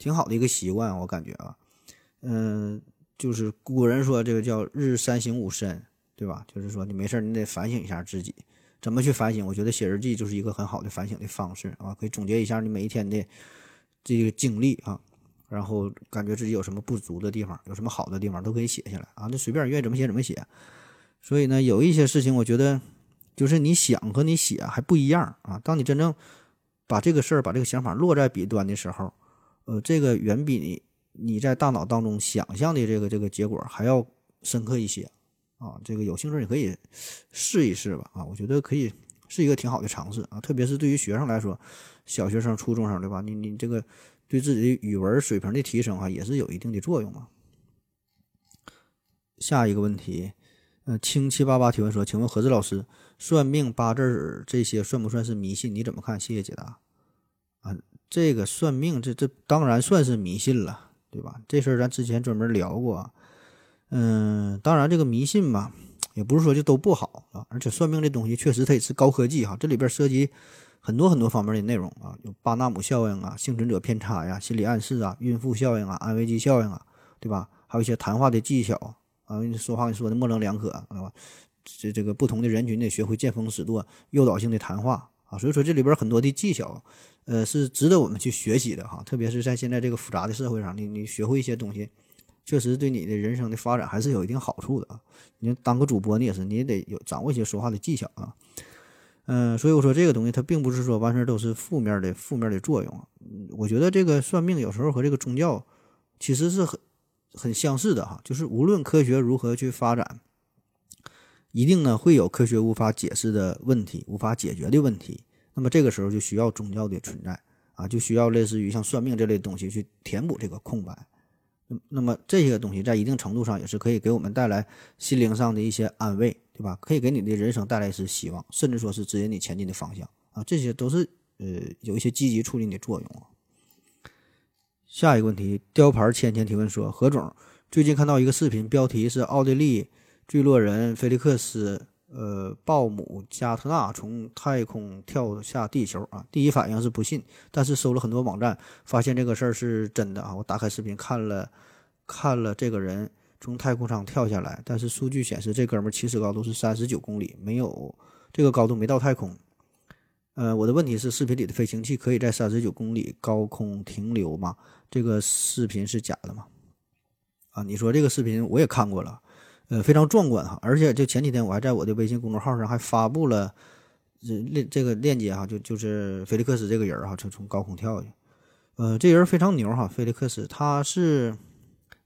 挺好的一个习惯，我感觉啊，嗯，就是古人说这个叫日三省吾身，对吧？就是说你没事你得反省一下自己，怎么去反省？我觉得写日记就是一个很好的反省的方式啊，可以总结一下你每一天的这个经历啊，然后感觉自己有什么不足的地方，有什么好的地方都可以写下来啊，那随便愿意怎么写怎么写。所以呢，有一些事情我觉得就是你想和你写还不一样啊，当你真正把这个事儿、把这个想法落在笔端的时候。呃，这个远比你你在大脑当中想象的这个这个结果还要深刻一些啊！这个有兴趣你可以试一试吧啊！我觉得可以是一个挺好的尝试啊，特别是对于学生来说，小学生、初中生对吧？你你这个对自己的语文水平的提升啊，也是有一定的作用嘛。下一个问题，呃，清七八八提问说，请问何志老师，算命、八字这些算不算是迷信？你怎么看？谢谢解答。这个算命，这这当然算是迷信了，对吧？这事儿咱之前专门聊过。嗯，当然这个迷信嘛，也不是说就都不好啊。而且算命这东西确实它也是高科技哈，这里边涉及很多很多方面的内容啊，有巴纳姆效应啊、幸存者偏差呀、心理暗示啊、孕妇效应啊、安慰剂效应啊，对吧？还有一些谈话的技巧啊，你说话你说的模棱两可，对吧？这这个不同的人群得学会见风使舵、诱导性的谈话啊。所以说这里边很多的技巧。呃，是值得我们去学习的哈，特别是在现在这个复杂的社会上，你你学会一些东西，确实对你的人生的发展还是有一定好处的啊。你当个主播，你也是，你也得有掌握一些说话的技巧啊。嗯，所以我说这个东西它并不是说完全都是负面的负面的作用。嗯，我觉得这个算命有时候和这个宗教其实是很很相似的哈，就是无论科学如何去发展，一定呢会有科学无法解释的问题，无法解决的问题。那么这个时候就需要宗教的存在啊，就需要类似于像算命这类东西去填补这个空白。那么这些东西在一定程度上也是可以给我们带来心灵上的一些安慰，对吧？可以给你的人生带来一丝希望，甚至说是指引你前进的方向啊！这些都是呃有一些积极促进的作用啊。下一个问题，雕牌千千提问说：何总最近看到一个视频，标题是奥地利坠落人菲利克斯。呃，鲍姆加特纳从太空跳下地球啊！第一反应是不信，但是搜了很多网站，发现这个事儿是真的啊！我打开视频看了，看了这个人从太空上跳下来，但是数据显示这哥们儿起始高度是三十九公里，没有这个高度没到太空。呃，我的问题是，视频里的飞行器可以在三十九公里高空停留吗？这个视频是假的吗？啊，你说这个视频我也看过了。呃，非常壮观哈，而且就前几天我还在我的微信公众号上还发布了这链这个链接哈，就就是菲利克斯这个人哈，就从高空跳下去，呃，这人非常牛哈，菲利克斯他是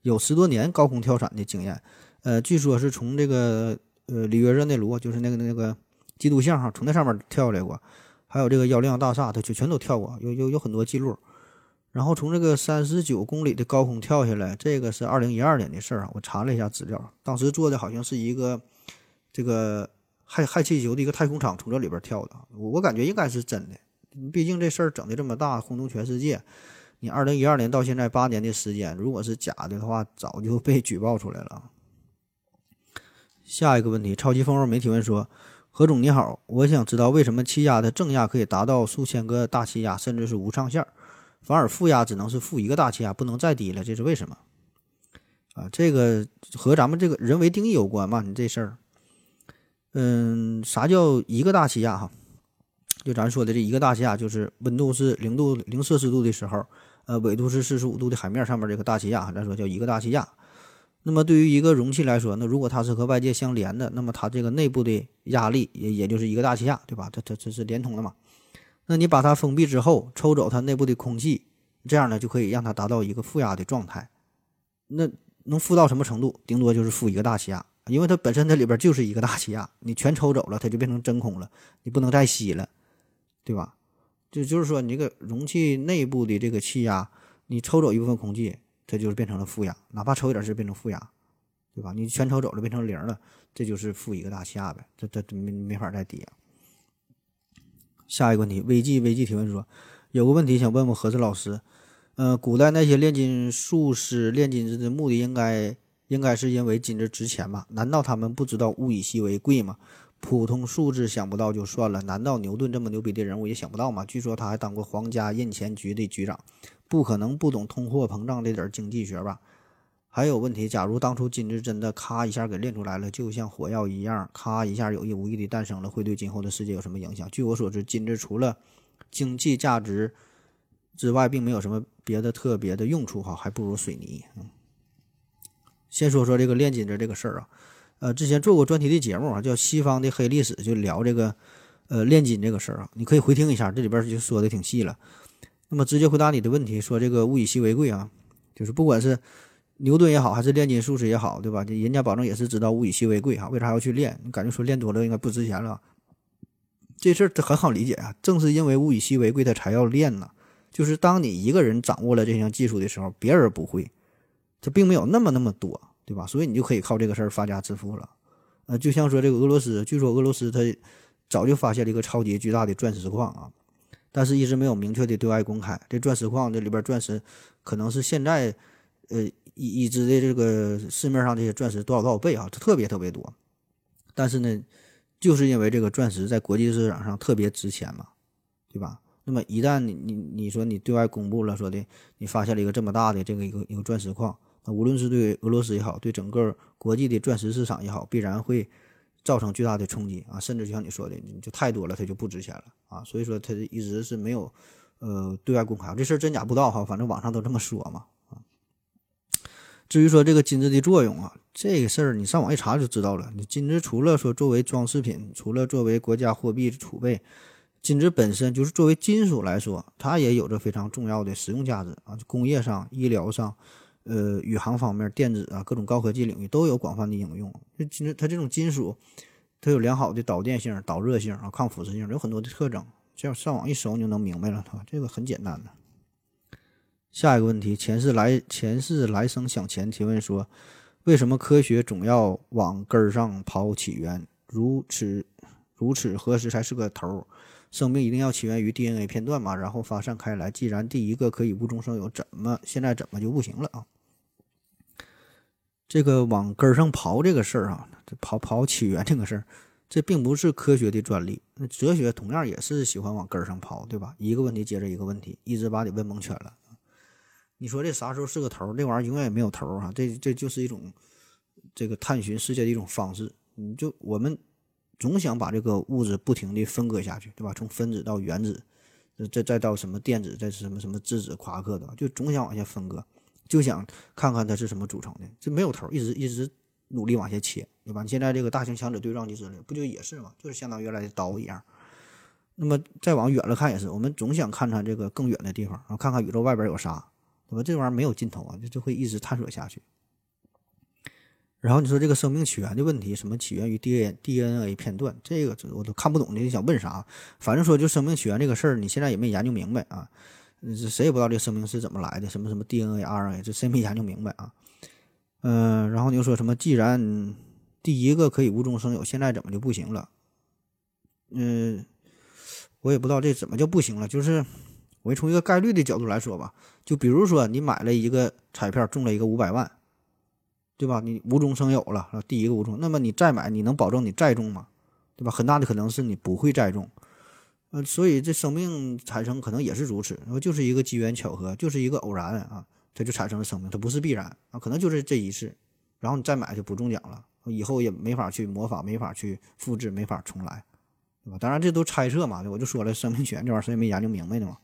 有十多年高空跳伞的经验，呃，据说是从这个呃里约热内卢，就是那个那个基督像哈，从那上面跳下来过，还有这个幺零幺大厦，他就全都跳过，有有有很多记录。然后从这个三十九公里的高空跳下来，这个是二零一二年的事儿啊。我查了一下资料，当时做的好像是一个这个氦氦气球的一个太空舱，从这里边跳的。我我感觉应该是真的，毕竟这事儿整的这么大，轰动全世界。你二零一二年到现在八年的时间，如果是假的话，早就被举报出来了。下一个问题，超级蜂窝媒体问说：何总你好，我想知道为什么气压的正压可以达到数千个大气压，甚至是无上限儿？反而负压只能是负一个大气压，不能再低了，这是为什么？啊，这个和咱们这个人为定义有关嘛？你这事儿，嗯，啥叫一个大气压？哈，就咱说的这一个大气压，就是温度是零度零摄氏度的时候，呃，纬度是四十五度的海面上面这个大气压，咱说叫一个大气压。那么对于一个容器来说，那如果它是和外界相连的，那么它这个内部的压力也也就是一个大气压，对吧？它它这是连通的嘛？那你把它封闭之后，抽走它内部的空气，这样呢就可以让它达到一个负压的状态。那能负到什么程度？顶多就是负一个大气压，因为它本身它里边就是一个大气压，你全抽走了，它就变成真空了，你不能再吸了，对吧？就就是说，你这个容器内部的这个气压，你抽走一部分空气，它就是变成了负压，哪怕抽一点是变成负压，对吧？你全抽走了，变成零了，这就是负一个大气压呗，这这没没法再低。下一个问题，危机危机提问说，有个问题想问问何子老师，呃，古代那些炼金术士炼金子的目的应该应该是因为金子值钱吧？难道他们不知道物以稀为贵吗？普通数字想不到就算了，难道牛顿这么牛逼的人物也想不到吗？据说他还当过皇家印钱局的局长，不可能不懂通货膨胀这点经济学吧？还有问题，假如当初金子真的咔一下给炼出来了，就像火药一样，咔一下有意无意的诞生了，会对今后的世界有什么影响？据我所知，金子除了经济价值之外，并没有什么别的特别的用处，哈，还不如水泥。嗯，先说说这个炼金子这个事儿啊，呃，之前做过专题的节目啊，叫《西方的黑历史》，就聊这个呃炼金这个事儿啊，你可以回听一下，这里边就说的挺细了。那么直接回答你的问题，说这个物以稀为贵啊，就是不管是牛顿也好，还是炼金术士也好，对吧？人家保证也是知道物以稀为贵哈，为啥要去炼？你感觉说炼多了应该不值钱了？这事儿这很好理解啊，正是因为物以稀为贵，他才要炼呢。就是当你一个人掌握了这项技术的时候，别人不会，这并没有那么那么多，对吧？所以你就可以靠这个事儿发家致富了。呃，就像说这个俄罗斯，据说俄罗斯他早就发现了一个超级巨大的钻石矿啊，但是一直没有明确的对外公开。这钻石矿这里边钻石可能是现在呃。已已知的这个市面上这些钻石多少多少倍啊，它特别特别多。但是呢，就是因为这个钻石在国际市场上特别值钱嘛，对吧？那么一旦你你你说你对外公布了，说的你发现了一个这么大的这个一个一个钻石矿，那无论是对俄罗斯也好，对整个国际的钻石市场也好，必然会造成巨大的冲击啊！甚至就像你说的，你就太多了，它就不值钱了啊！所以说它一直是没有呃对外公开，这事儿真假不知道哈，反正网上都这么说嘛。至于说这个金子的作用啊，这个事儿你上网一查就知道了。你金子除了说作为装饰品，除了作为国家货币储备，金子本身就是作为金属来说，它也有着非常重要的实用价值啊，工业上、医疗上。呃，宇航方面、电子啊，各种高科技领域都有广泛的应用。这金子它这种金属，它有良好的导电性、导热性啊、抗腐蚀性，有很多的特征。这样上网一搜你就能明白了，吧？这个很简单的。下一个问题，前世来前世来生想前提问说，为什么科学总要往根儿上刨起源？如此如此何时才是个头儿？生命一定要起源于 DNA 片段嘛，然后发散开来。既然第一个可以无中生有，怎么现在怎么就不行了啊？这个往根儿上刨这个事儿啊，这刨刨起源这个事儿，这并不是科学的专利。那哲学同样也是喜欢往根儿上刨，对吧？一个问题接着一个问题，一直把你问蒙圈了。你说这啥时候是个头？这玩意儿永远也没有头啊！这这就是一种这个探寻世界的一种方式。你就我们总想把这个物质不停的分割下去，对吧？从分子到原子，再再到什么电子，再是什么什么质子、夸克的，就总想往下分割。就想看看它是什么组成的，这没有头，一直一直努力往下切，对吧？你现在这个大型强子对撞机之类，不就也是吗？就是相当于原来的刀一样。那么再往远了看也是，我们总想看看这个更远的地方，然后看看宇宙外边有啥，对吧？这玩意儿没有尽头啊，就就会一直探索下去。然后你说这个生命起源的问题，什么起源于 DNA D N A 片段，这个我都看不懂，你想问啥？反正说就生命起源这个事儿，你现在也没研究明白啊。这谁也不知道这个生命是怎么来的，什么什么 DNA、RNA，这谁没研究明白啊？嗯，然后你又说什么？既然第一个可以无中生有，现在怎么就不行了？嗯，我也不知道这怎么就不行了。就是我从一个概率的角度来说吧，就比如说你买了一个彩票中了一个五百万，对吧？你无中生有了，第一个无中，那么你再买，你能保证你再中吗？对吧？很大的可能是你不会再中。呃，所以这生命产生可能也是如此，然后就是一个机缘巧合，就是一个偶然啊，它就产生了生命，它不是必然啊，可能就是这一次，然后你再买就不中奖了，以后也没法去模仿，没法去复制，没法重来，对吧？当然这都猜测嘛，我就说了，生命权这玩意儿谁也没研究明白呢嘛。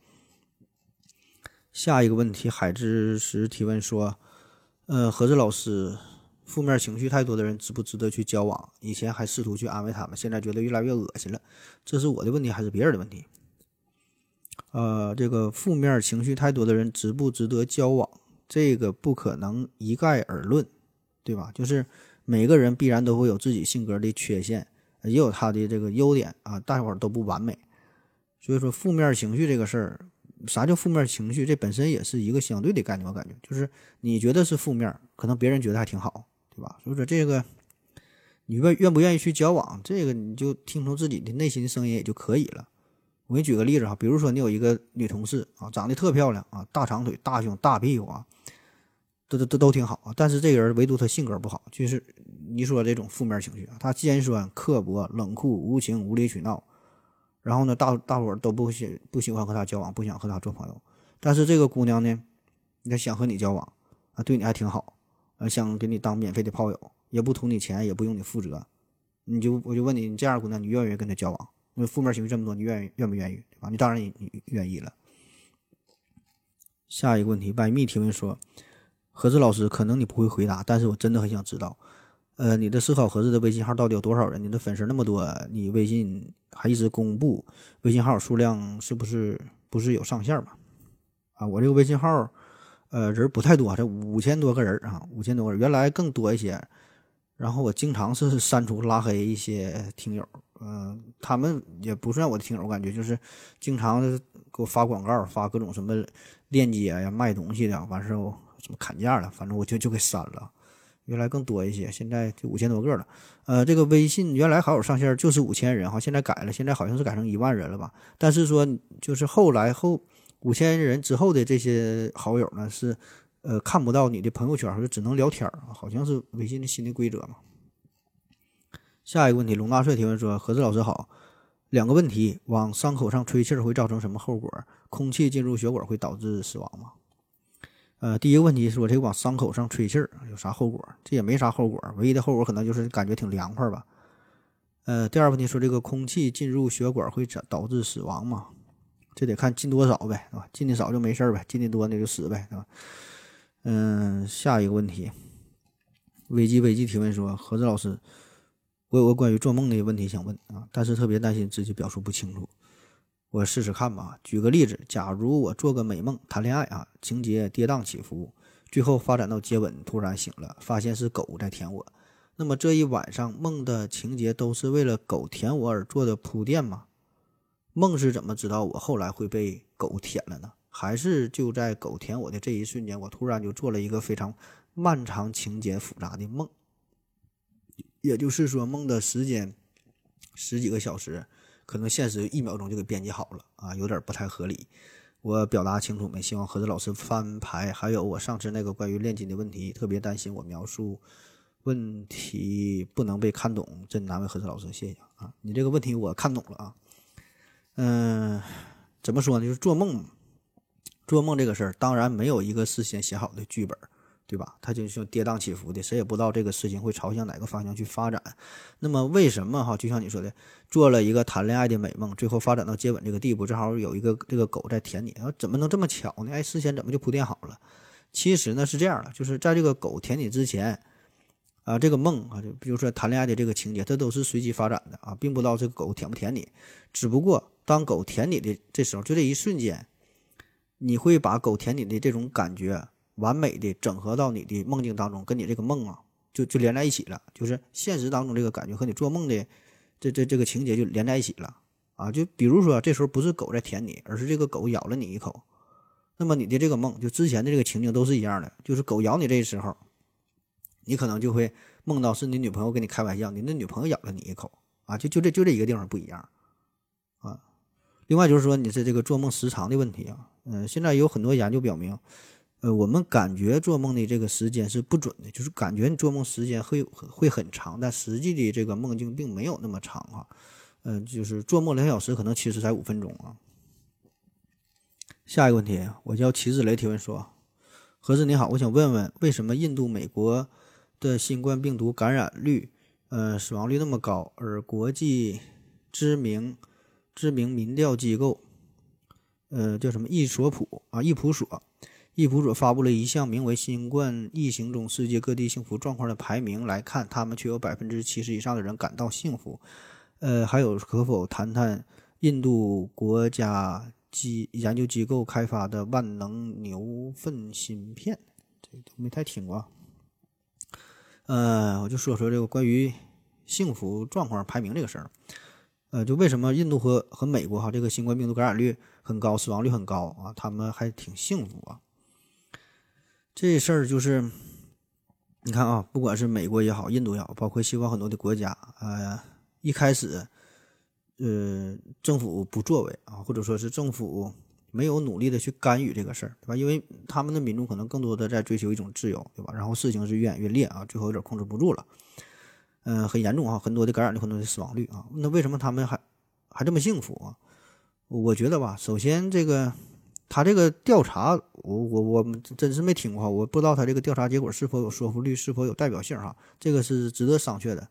下一个问题，海之石提问说，呃，何子老师。负面情绪太多的人值不值得去交往？以前还试图去安慰他们，现在觉得越来越恶心了。这是我的问题还是别人的问题？呃，这个负面情绪太多的人值不值得交往？这个不可能一概而论，对吧？就是每个人必然都会有自己性格的缺陷，也有他的这个优点啊，大伙儿都不完美。所以说，负面情绪这个事儿，啥叫负面情绪？这本身也是一个相对的概念，我感觉就是你觉得是负面，可能别人觉得还挺好。对吧？所以说这个，你愿愿不愿意去交往，这个你就听从自己的内心声音也就可以了。我给你举个例子哈，比如说你有一个女同事啊，长得特漂亮啊，大长腿、大胸、大屁股啊，都都都都挺好啊。但是这个人唯独他性格不好，就是你说这种负面情绪啊，他尖酸、刻薄、冷酷、无情、无理取闹。然后呢，大大伙儿都不喜不喜欢和他交往，不想和他做朋友。但是这个姑娘呢，你看想和你交往啊，对你还挺好。啊，想给你当免费的炮友，也不图你钱，也不用你负责，你就我就问你，你这样姑娘，你愿不愿意跟他交往？因为负面情绪这么多，你愿意愿不愿意？对吧？你当然你你愿意了。下一个问题，百密提问说，何志老师，可能你不会回答，但是我真的很想知道，呃，你的思考盒子的微信号到底有多少人？你的粉丝那么多，你微信还一直公布微信号数量，是不是不是有上限吧？啊，我这个微信号。呃，人不太多，这五千多个人啊，五千多个人，原来更多一些。然后我经常是删除拉黑一些听友，嗯，他们也不算我的听友，我感觉就是经常给我发广告，发各种什么链接呀、卖东西的，完事儿什么砍价了，反正我就就给删了。原来更多一些，现在就五千多个了。呃，这个微信原来好友上线就是五千人哈，现在改了，现在好像是改成一万人了吧？但是说就是后来后。五千人之后的这些好友呢，是呃看不到你的朋友圈，就只能聊天，好像是微信的新的规则嘛。下一个问题，龙大帅提问说：何志老师好，两个问题，往伤口上吹气儿会造成什么后果？空气进入血管会导致死亡吗？呃，第一个问题说这个往伤口上吹气儿有啥后果？这也没啥后果，唯一的后果可能就是感觉挺凉快吧。呃，第二个问题说这个空气进入血管会导导致死亡吗？这得看进多少呗，是吧？进的少就没事儿呗，进的多那就死呗，是吧？嗯，下一个问题，危机危机提问说：何子老师，我有个关于做梦的问题想问啊，但是特别担心自己表述不清楚，我试试看吧。举个例子，假如我做个美梦，谈恋爱啊，情节跌宕起伏，最后发展到接吻，突然醒了，发现是狗在舔我。那么这一晚上梦的情节都是为了狗舔我而做的铺垫吗？梦是怎么知道我后来会被狗舔了呢？还是就在狗舔我的这一瞬间，我突然就做了一个非常漫长、情节复杂的梦？也就是说，梦的时间十几个小时，可能现实一秒钟就给编辑好了啊，有点不太合理。我表达清楚没？希望何子老师翻牌。还有我上次那个关于炼金的问题，特别担心我描述。问题不能被看懂，真难为何子老师，谢谢啊！你这个问题我看懂了啊。嗯，怎么说呢？就是做梦，做梦这个事儿，当然没有一个事先写好的剧本，对吧？它就是跌宕起伏的，谁也不知道这个事情会朝向哪个方向去发展。那么为什么哈？就像你说的，做了一个谈恋爱的美梦，最后发展到接吻这个地步，正好有一个这个狗在舔你，怎么能这么巧呢？哎，事先怎么就铺垫好了？其实呢是这样的，就是在这个狗舔你之前。啊，这个梦啊，就比如说谈恋爱的这个情节，这都是随机发展的啊，并不知道这个狗舔不舔你。只不过当狗舔你的这时候，就这一瞬间，你会把狗舔你的这种感觉完美的整合到你的梦境当中，跟你这个梦啊，就就连在一起了。就是现实当中这个感觉和你做梦的这这这个情节就连在一起了啊。就比如说这时候不是狗在舔你，而是这个狗咬了你一口，那么你的这个梦就之前的这个情景都是一样的，就是狗咬你这时候。你可能就会梦到是你女朋友跟你开玩笑，你那女朋友咬了你一口啊，就就这就这一个地方不一样啊。另外就是说你是这个做梦时长的问题啊，嗯，现在有很多研究表明，呃，我们感觉做梦的这个时间是不准的，就是感觉你做梦时间会会很长，但实际的这个梦境并没有那么长啊，嗯，就是做梦两小时可能其实才五分钟啊。下一个问题，我叫齐子雷提问说，何子你好，我想问问为什么印度、美国。的新冠病毒感染率，呃，死亡率那么高，而国际知名知名民调机构，呃，叫什么易索普啊，易普索，易普所发布了一项名为《新冠疫情中世界各地幸福状况的排名》，来看他们却有百分之七十以上的人感到幸福。呃，还有可否谈谈印度国家机研究机构开发的万能牛粪芯片？这都没太听过。呃，我就说说这个关于幸福状况排名这个事儿。呃，就为什么印度和和美国哈这个新冠病毒感染率很高，死亡率很高啊？他们还挺幸福啊。这事儿就是，你看啊，不管是美国也好，印度也好，包括西方很多的国家，呃，一开始，呃，政府不作为啊，或者说是政府。没有努力的去干预这个事儿，对吧？因为他们的民众可能更多的在追求一种自由，对吧？然后事情是越演越烈啊，最后有点控制不住了，嗯，很严重啊，很多的感染率，很多的死亡率啊。那为什么他们还还这么幸福啊？我觉得吧，首先这个他这个调查，我我我真是没听过，我不知道他这个调查结果是否有说服力，是否有代表性哈，这个是值得商榷的。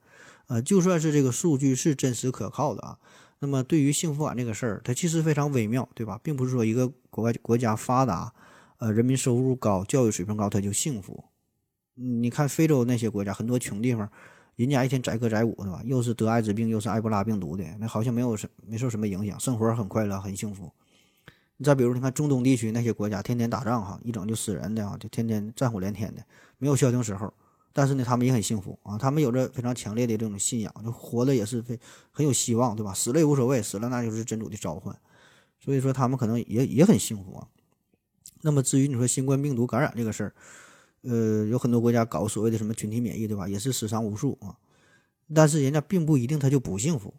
呃，就算是这个数据是真实可靠的啊。那么，对于幸福感这个事儿，它其实非常微妙，对吧？并不是说一个国外国家发达，呃，人民收入高、教育水平高，它就幸福。你看非洲那些国家，很多穷地方，人家一天载歌载舞，对吧？又是得艾滋病，又是埃博拉病毒的，那好像没有什没受什么影响，生活很快乐，很幸福。你再比如，你看中东地区那些国家，天天打仗哈，一整就死人的啊，就天天战火连天的，没有消停时候。但是呢，他们也很幸福啊，他们有着非常强烈的这种信仰，就活的也是非很有希望，对吧？死了也无所谓，死了那就是真主的召唤，所以说他们可能也也很幸福啊。那么至于你说新冠病毒感染这个事儿，呃，有很多国家搞所谓的什么群体免疫，对吧？也是死伤无数啊。但是人家并不一定他就不幸福，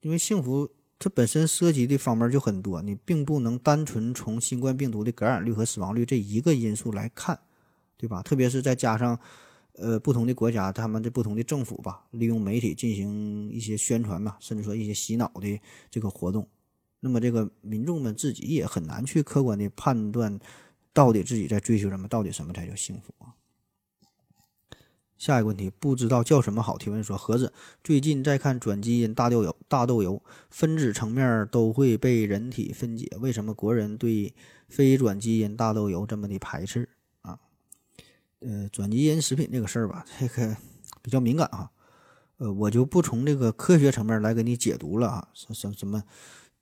因为幸福它本身涉及的方面就很多，你并不能单纯从新冠病毒的感染率和死亡率这一个因素来看，对吧？特别是再加上。呃，不同的国家，他们的不同的政府吧，利用媒体进行一些宣传吧，甚至说一些洗脑的这个活动，那么这个民众们自己也很难去客观的判断，到底自己在追求什么，到底什么才叫幸福啊？下一个问题，不知道叫什么好？提问说，盒子最近在看转基因大豆油，大豆油分子层面都会被人体分解，为什么国人对非转基因大豆油这么的排斥啊？呃，转基因食品这个事儿吧，这个比较敏感啊。呃，我就不从这个科学层面来给你解读了啊，什什什么，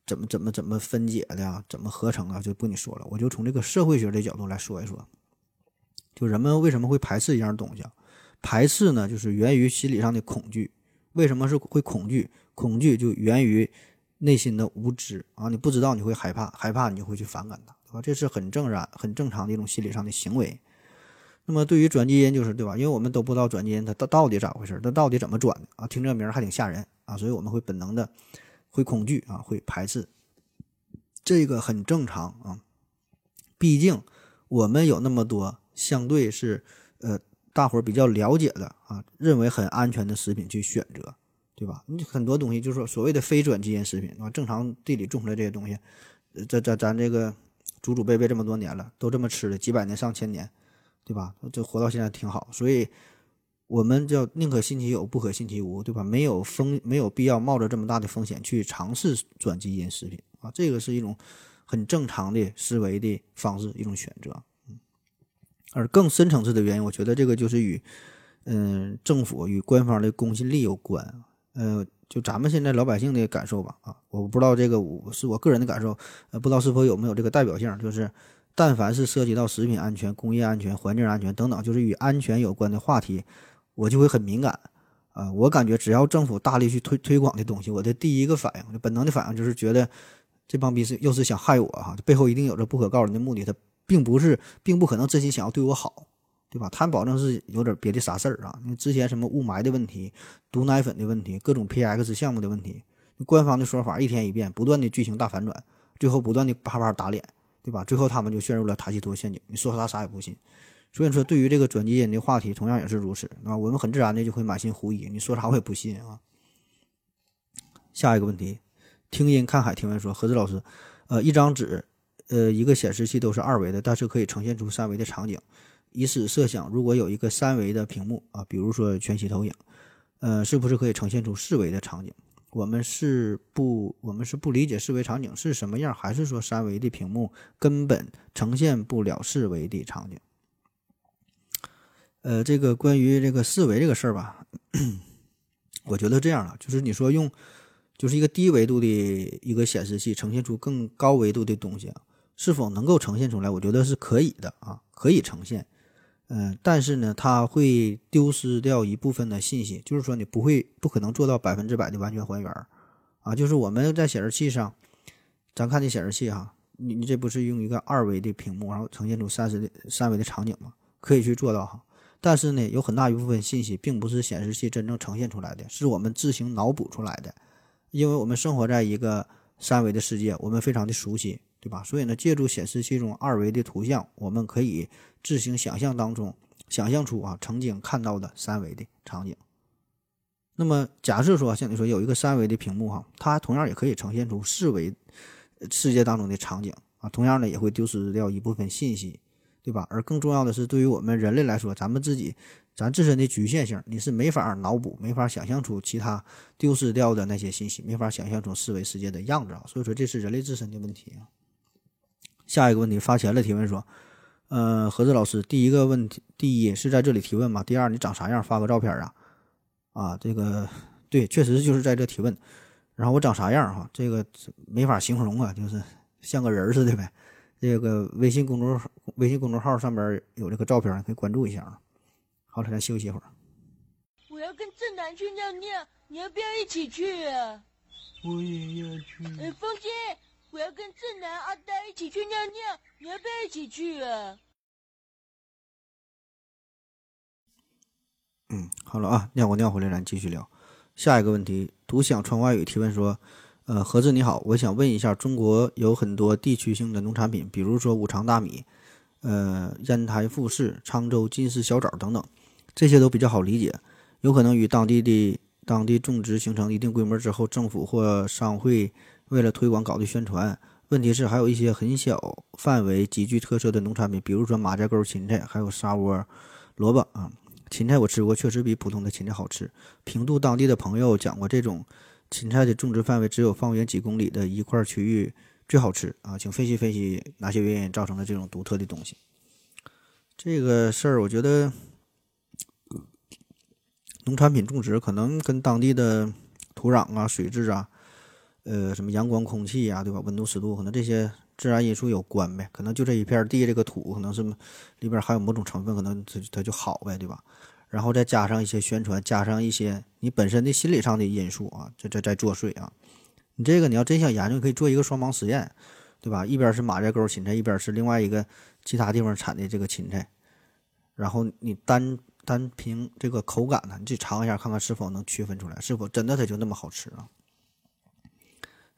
怎么怎么怎么分解的呀，怎么合成啊，就不跟你说了。我就从这个社会学的角度来说一说，就人们为什么会排斥一样东西啊？排斥呢，就是源于心理上的恐惧。为什么是会恐惧？恐惧就源于内心的无知啊！你不知道，你会害怕，害怕你就会去反感它，对吧？这是很正然、很正常的一种心理上的行为。那么对于转基因，就是对吧？因为我们都不知道转基因它到到底咋回事，它到底怎么转的啊？听这名儿还挺吓人啊，所以我们会本能的会恐惧啊，会排斥，这个很正常啊。毕竟我们有那么多相对是呃大伙儿比较了解的啊，认为很安全的食品去选择，对吧？你很多东西就是说所谓的非转基因食品啊，正常地里种出来这些东西，这这咱这个祖祖辈辈这么多年了，都这么吃的，几百年上千年。对吧？这活到现在挺好，所以我们叫宁可信其有，不可信其无，对吧？没有风，没有必要冒着这么大的风险去尝试转基因食品啊，这个是一种很正常的思维的方式，一种选择。而更深层次的原因，我觉得这个就是与嗯政府与官方的公信力有关。呃，就咱们现在老百姓的感受吧，啊，我不知道这个我是我个人的感受，呃，不知道是否有没有这个代表性，就是。但凡是涉及到食品安全、工业安全、环境安全等等，就是与安全有关的话题，我就会很敏感啊。我感觉只要政府大力去推推广的东西，我的第一个反应，本能的反应就是觉得这帮逼是又是想害我哈，背后一定有着不可告人的目的。他并不是，并不可能真心想要对我好，对吧？他保证是有点别的啥事儿啊。你之前什么雾霾的问题、毒奶粉的问题、各种 PX 项目的问题，官方的说法一天一变，不断的剧情大反转，最后不断的啪啪打脸。对吧？最后他们就陷入了塔西佗陷阱。你说啥啥也不信。所以说，对于这个转基因的话题，同样也是如此啊。我们很自然的就会满心狐疑。你说啥我也不信啊。下一个问题，听音看海听闻说：何子老师，呃，一张纸，呃，一个显示器都是二维的，但是可以呈现出三维的场景。以此设想，如果有一个三维的屏幕啊，比如说全息投影，呃，是不是可以呈现出四维的场景？我们是不，我们是不理解四维场景是什么样，还是说三维的屏幕根本呈现不了四维的场景？呃，这个关于这个四维这个事儿吧，我觉得这样了，就是你说用，就是一个低维度的一个显示器呈现出更高维度的东西，是否能够呈现出来？我觉得是可以的啊，可以呈现。嗯，但是呢，它会丢失掉一部分的信息，就是说你不会不可能做到百分之百的完全还原啊。就是我们在显示器上，咱看这显示器哈，你你这不是用一个二维的屏幕，然后呈现出三十的三维的场景吗？可以去做到哈。但是呢，有很大一部分信息并不是显示器真正呈现出来的，是我们自行脑补出来的，因为我们生活在一个三维的世界，我们非常的熟悉。对吧？所以呢，借助显示器中二维的图像，我们可以自行想象当中想象出啊曾经看到的三维的场景。那么假设说，像你说有一个三维的屏幕哈，它同样也可以呈现出四维世界当中的场景啊，同样呢也会丢失掉一部分信息，对吧？而更重要的是，对于我们人类来说，咱们自己咱自身的局限性，你是没法脑补、没法想象出其他丢失掉的那些信息，没法想象出四维世界的样子啊。所以说，这是人类自身的问题啊。下一个问题发钱了，提问说，呃，何子老师，第一个问题，第一是在这里提问吗？第二，你长啥样？发个照片啊？啊，这个对，确实就是在这提问。然后我长啥样哈？这个没法形容啊，就是像个人似的呗。这个微信公众微信公众号上边有这个照片，可以关注一下啊。好了，咱休息一会儿。我要跟正南去尿尿，你要不要一起去啊？我也要去。哎，风姐。我要跟正南、阿呆一起去尿尿，你要不要一起去啊？嗯，好了啊，尿过尿回来，咱继续聊。下一个问题，独享窗外语提问说：呃，何子你好，我想问一下，中国有很多地区性的农产品，比如说五常大米、呃烟台富士、沧州金丝小枣等等，这些都比较好理解，有可能与当地的当地种植形成一定规模之后，政府或商会。为了推广搞的宣传，问题是还有一些很小范围、极具特色的农产品，比如说马家沟芹菜，还有沙窝萝卜啊。芹菜我吃过，确实比普通的芹菜好吃。平度当地的朋友讲过，这种芹菜的种植范围只有方圆几公里的一块区域最好吃啊。请分析分析哪些原因造成了这种独特的东西。这个事儿，我觉得农产品种植可能跟当地的土壤啊、水质啊、呃什么阳光、空气呀、对吧？温度、湿度，可能这些自然因素有关呗。可能就这一片地，这个土可能是里边含有某种成分，可能它它就好呗，对吧？然后再加上一些宣传，加上一些你本身的心理上的因素啊，这这在作祟啊。你这个你要真想研究，可以做一个双盲实验，对吧？一边是马寨沟芹菜，一边是另外一个其他地方产的这个芹菜，然后你单单凭这个口感呢，你去尝一下，看看是否能区分出来，是否真的它就那么好吃啊？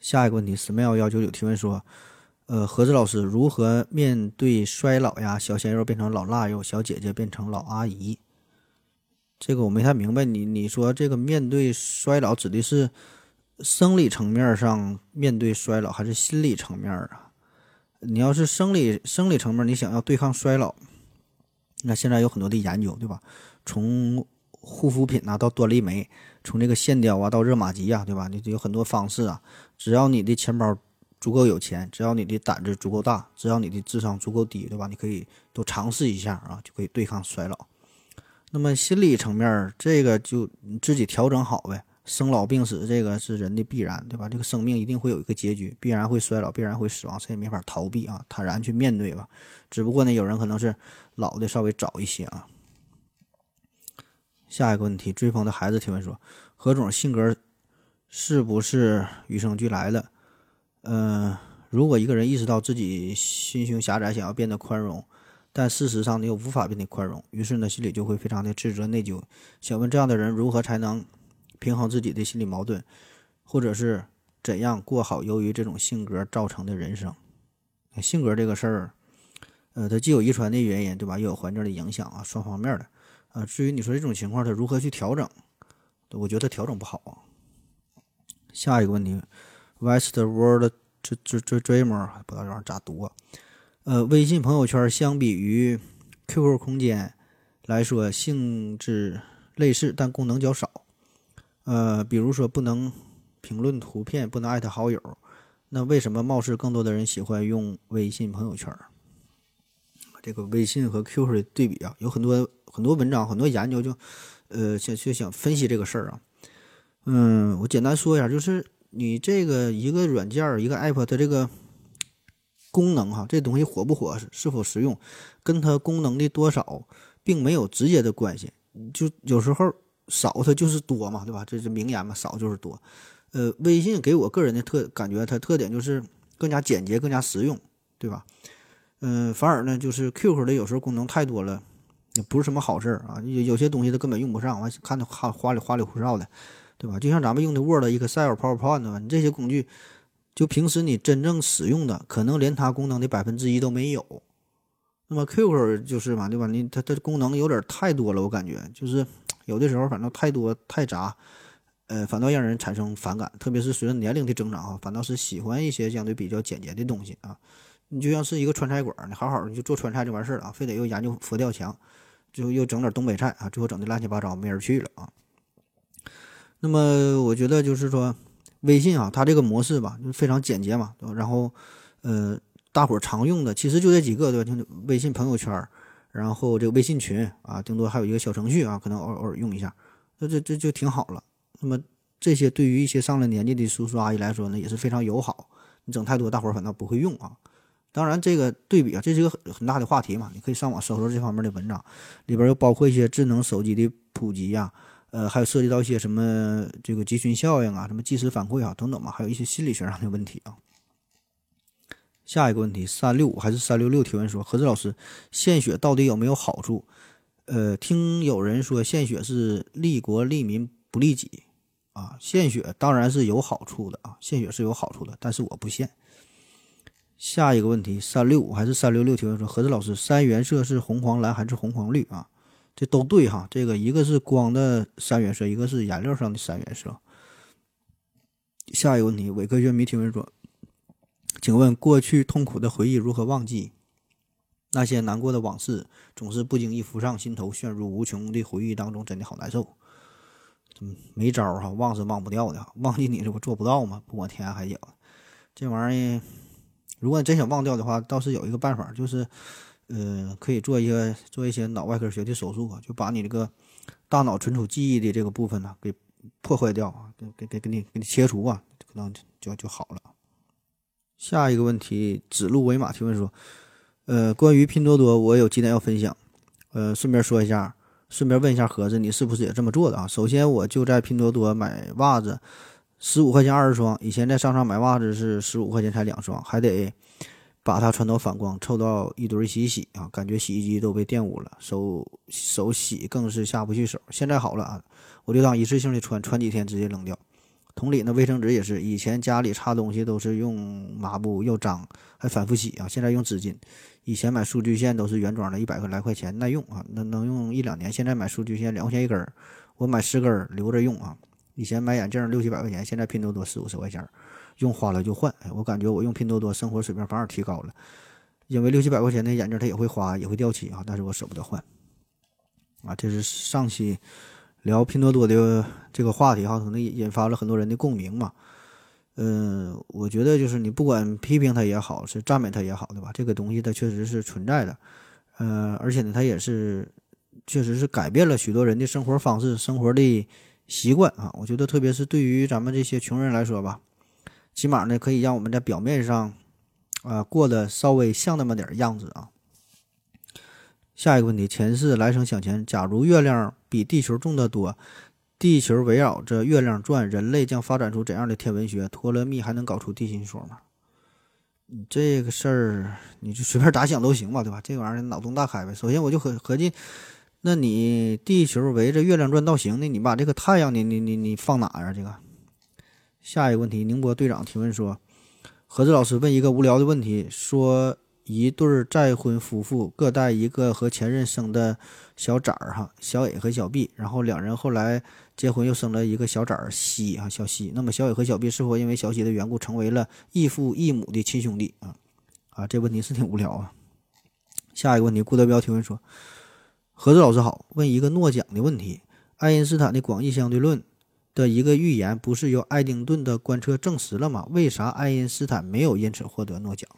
下一个问题，smell 幺九九提问说，呃，何子老师如何面对衰老呀？小鲜肉变成老腊肉，小姐姐变成老阿姨。这个我没太明白，你你说这个面对衰老指的是生理层面上面对衰老，还是心理层面啊？你要是生理生理层面，你想要对抗衰老，那现在有很多的研究，对吧？从护肤品啊到端粒酶，从这个线雕啊到热玛吉啊，对吧？你有很多方式啊，只要你的钱包足够有钱，只要你的胆子足够大，只要你的智商足够低，对吧？你可以都尝试一下啊，就可以对抗衰老。那么心理层面，这个就你自己调整好呗。生老病死，这个是人的必然，对吧？这个生命一定会有一个结局，必然会衰老，必然会死亡，谁也没法逃避啊！坦然去面对吧。只不过呢，有人可能是老的稍微早一些啊。下一个问题，追风的孩子提问说：何总性格是不是与生俱来的？嗯，如果一个人意识到自己心胸狭窄，想要变得宽容。但事实上，你又无法变得宽容，于是呢，心里就会非常的自责内疚。想问这样的人如何才能平衡自己的心理矛盾，或者是怎样过好由于这种性格造成的人生？性格这个事儿，呃，它既有遗传的原因，对吧？又有环境的影响啊，双方面的。啊，至于你说这种情况，他如何去调整？我觉得调整不好啊。下一个问题，West World 这这这 Dreamer 不知道这玩意儿咋读啊？呃，微信朋友圈相比于 QQ 空间来说，性质类似，但功能较少。呃，比如说不能评论图片，不能艾特好友。那为什么貌似更多的人喜欢用微信朋友圈？这个微信和 QQ 的对比啊，有很多很多文章，很多研究就，呃，想就想分析这个事儿啊。嗯，我简单说一下，就是你这个一个软件一个 app 它这个。功能哈，这东西火不火，是否实用，跟它功能的多少并没有直接的关系。就有时候少它就是多嘛，对吧？这是名言嘛，少就是多。呃，微信给我个人的特感觉，它特点就是更加简洁、更加实用，对吧？嗯，反而呢，就是 QQ 的有时候功能太多了，也不是什么好事儿啊。有有些东西它根本用不上，完看着花花里花里胡哨的，对吧？就像咱们用的 Word、Excel、PowerPoint 吧，你这些工具。就平时你真正使用的，可能连它功能的百分之一都没有。那么 QQ 就是嘛，对吧？你它它功能有点太多了，我感觉就是有的时候反正太多太杂，呃，反倒让人产生反感。特别是随着年龄的增长啊，反倒是喜欢一些相对比较简洁的东西啊。你就像是一个川菜馆，你好好的就做川菜就完事儿了啊，非得又研究佛跳墙，最后又整点东北菜啊，最后整的乱七八糟，没人去了啊。那么我觉得就是说。微信啊，它这个模式吧，就非常简洁嘛，然后，呃，大伙儿常用的其实就这几个，对吧？就微信朋友圈，然后这个微信群啊，顶多还有一个小程序啊，可能偶偶尔用一下，那这这就挺好了。那么这些对于一些上了年纪的叔叔阿姨来说呢，也是非常友好。你整太多，大伙儿反倒不会用啊。当然，这个对比啊，这是一个很很大的话题嘛，你可以上网搜搜这方面的文章，里边又包括一些智能手机的普及呀。呃，还有涉及到一些什么这个集群效应啊，什么即时反馈啊等等嘛，还有一些心理学上的问题啊。下一个问题，三六五还是三六六提问说，何志老师，献血到底有没有好处？呃，听有人说献血是利国利民不利己啊，献血当然是有好处的啊，献血是有好处的，但是我不献。下一个问题，三六五还是三六六提问说，何志老师，三原色是红黄蓝还是红黄绿啊？这都对哈，这个一个是光的三原色，一个是颜料上的三原色。下一个问题，伪科学迷提问说：“请问过去痛苦的回忆如何忘记？那些难过的往事总是不经意浮上心头，陷入无穷的回忆当中，真的好难受。没招哈，忘是忘不掉的，忘记你这不做不到吗？不管天涯海角，这玩意儿，如果你真想忘掉的话，倒是有一个办法，就是。”呃，可以做一些做一些脑外科学的手术啊，就把你这个大脑存储记忆的这个部分呢给破坏掉啊，给给给给你给你切除啊，可能就就好了。下一个问题，指鹿为马提问说，呃，关于拼多多，我有几点要分享，呃，顺便说一下，顺便问一下盒子，你是不是也这么做的啊？首先，我就在拼多多买袜子，十五块钱二十双，以前在商场买袜子是十五块钱才两双，还得把它穿到反光，凑到一堆洗洗啊，感觉洗衣机都被玷污了，手手洗更是下不去手。现在好了啊，我就当一次性的穿，穿几天直接扔掉。同理呢，卫生纸也是，以前家里擦东西都是用抹布，又脏还反复洗啊，现在用纸巾。以前买数据线都是原装的，一百来块钱耐用啊，能能用一两年。现在买数据线两块钱一根儿，我买十根儿留着用啊。以前买眼镜六七百块钱，现在拼多多四五十块钱，用花了就换。哎，我感觉我用拼多多生活水平反而提高了，因为六七百块钱的眼镜它也会花也会掉漆啊，但是我舍不得换。啊，这是上期。聊拼多多的这个话题哈，可能引发了很多人的共鸣嘛。嗯，我觉得就是你不管批评它也好，是赞美它也好，对吧？这个东西它确实是存在的，呃，而且呢，它也是确实是改变了许多人的生活方式、生活的习惯啊。我觉得，特别是对于咱们这些穷人来说吧，起码呢，可以让我们在表面上啊过得稍微像那么点样子啊。下一个问题，前世来生想钱。假如月亮比地球重得多，地球围绕着月亮转，人类将发展出怎样的天文学？托勒密还能搞出地心说吗？你这个事儿，你就随便咋想都行吧，对吧？这玩意儿脑洞大开呗。首先我就合合计，那你地球围着月亮转倒行那，你把这个太阳你你你你放哪呀？这个。下一个问题，宁波队长提问说，何志老师问一个无聊的问题，说。一对再婚夫妇各带一个和前任生的小崽儿哈，小 A 和小 B，然后两人后来结婚又生了一个小崽儿西啊，小西。那么小 A 和小 B 是否因为小西的缘故成为了异父异母的亲兄弟啊？啊，这问题是挺无聊啊。下一个问题，顾德彪提问说：何子老师好，问一个诺奖的问题。爱因斯坦的广义相对论的一个预言不是由爱丁顿的观测证实了吗？为啥爱因斯坦没有因此获得诺奖？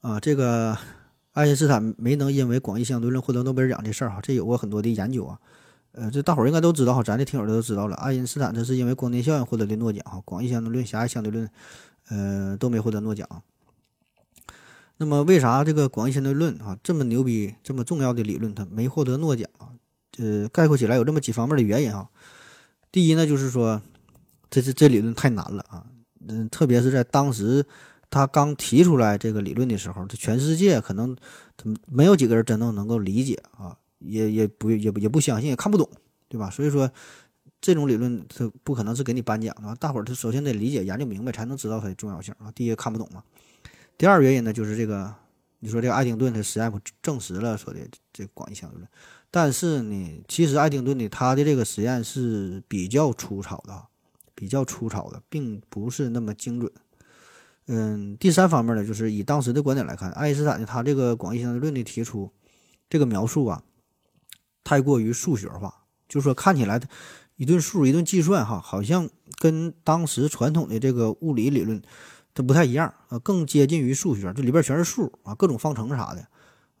啊，这个 爱因斯坦没能因为广义相对论获得诺贝尔奖这事儿哈，这有过很多的研究啊。呃，这大伙儿应该都知道哈，咱的听友都知道了。爱因斯坦这是因为光电效应获得的诺奖哈，广义相对论、狭义相对论，呃，都没获得诺奖。那么为啥这个广义相对论啊这么牛逼、这么重要的理论，它没获得诺奖啊？呃，概括起来有这么几方面的原因哈。第一呢，就是说，这这这理论太难了啊，嗯，特别是在当时。他刚提出来这个理论的时候，这全世界可能没有几个人真正能够理解啊，也也不也也不相信，也看不懂，对吧？所以说，这种理论它不可能是给你颁奖的，大伙儿他首先得理解、研究明白，才能知道它的重要性啊。第一看不懂嘛，第二原因呢，就是这个，你说这个爱丁顿的实验证实了说的这广义相对论，但是呢，其实爱丁顿的他的这个实验是比较粗糙的，比较粗糙的，并不是那么精准。嗯，第三方面呢，就是以当时的观点来看，爱因斯坦的他这个广义相对论的提出，这个描述啊，太过于数学化，就是说看起来一顿数一顿计算哈，好像跟当时传统的这个物理理论它不太一样啊，更接近于数学，这里边全是数啊，各种方程啥的，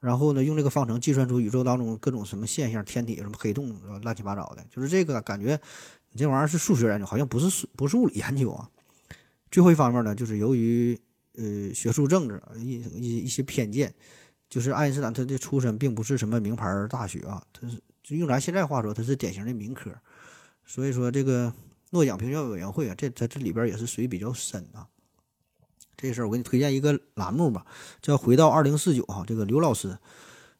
然后呢，用这个方程计算出宇宙当中各种什么现象，天体什么黑洞乱七八糟的，就是这个感觉，你这玩意儿是数学研究，好像不是数不是物理研究啊。最后一方面呢，就是由于呃学术政治一一一些偏见，就是爱因斯坦他的出身并不是什么名牌大学啊，他是就用咱现在话说，他是典型的民科，所以说这个诺奖评选委员会啊，这在这里边也是水比较深啊。这事儿我给你推荐一个栏目吧，叫《回到二零四九》哈，这个刘老师，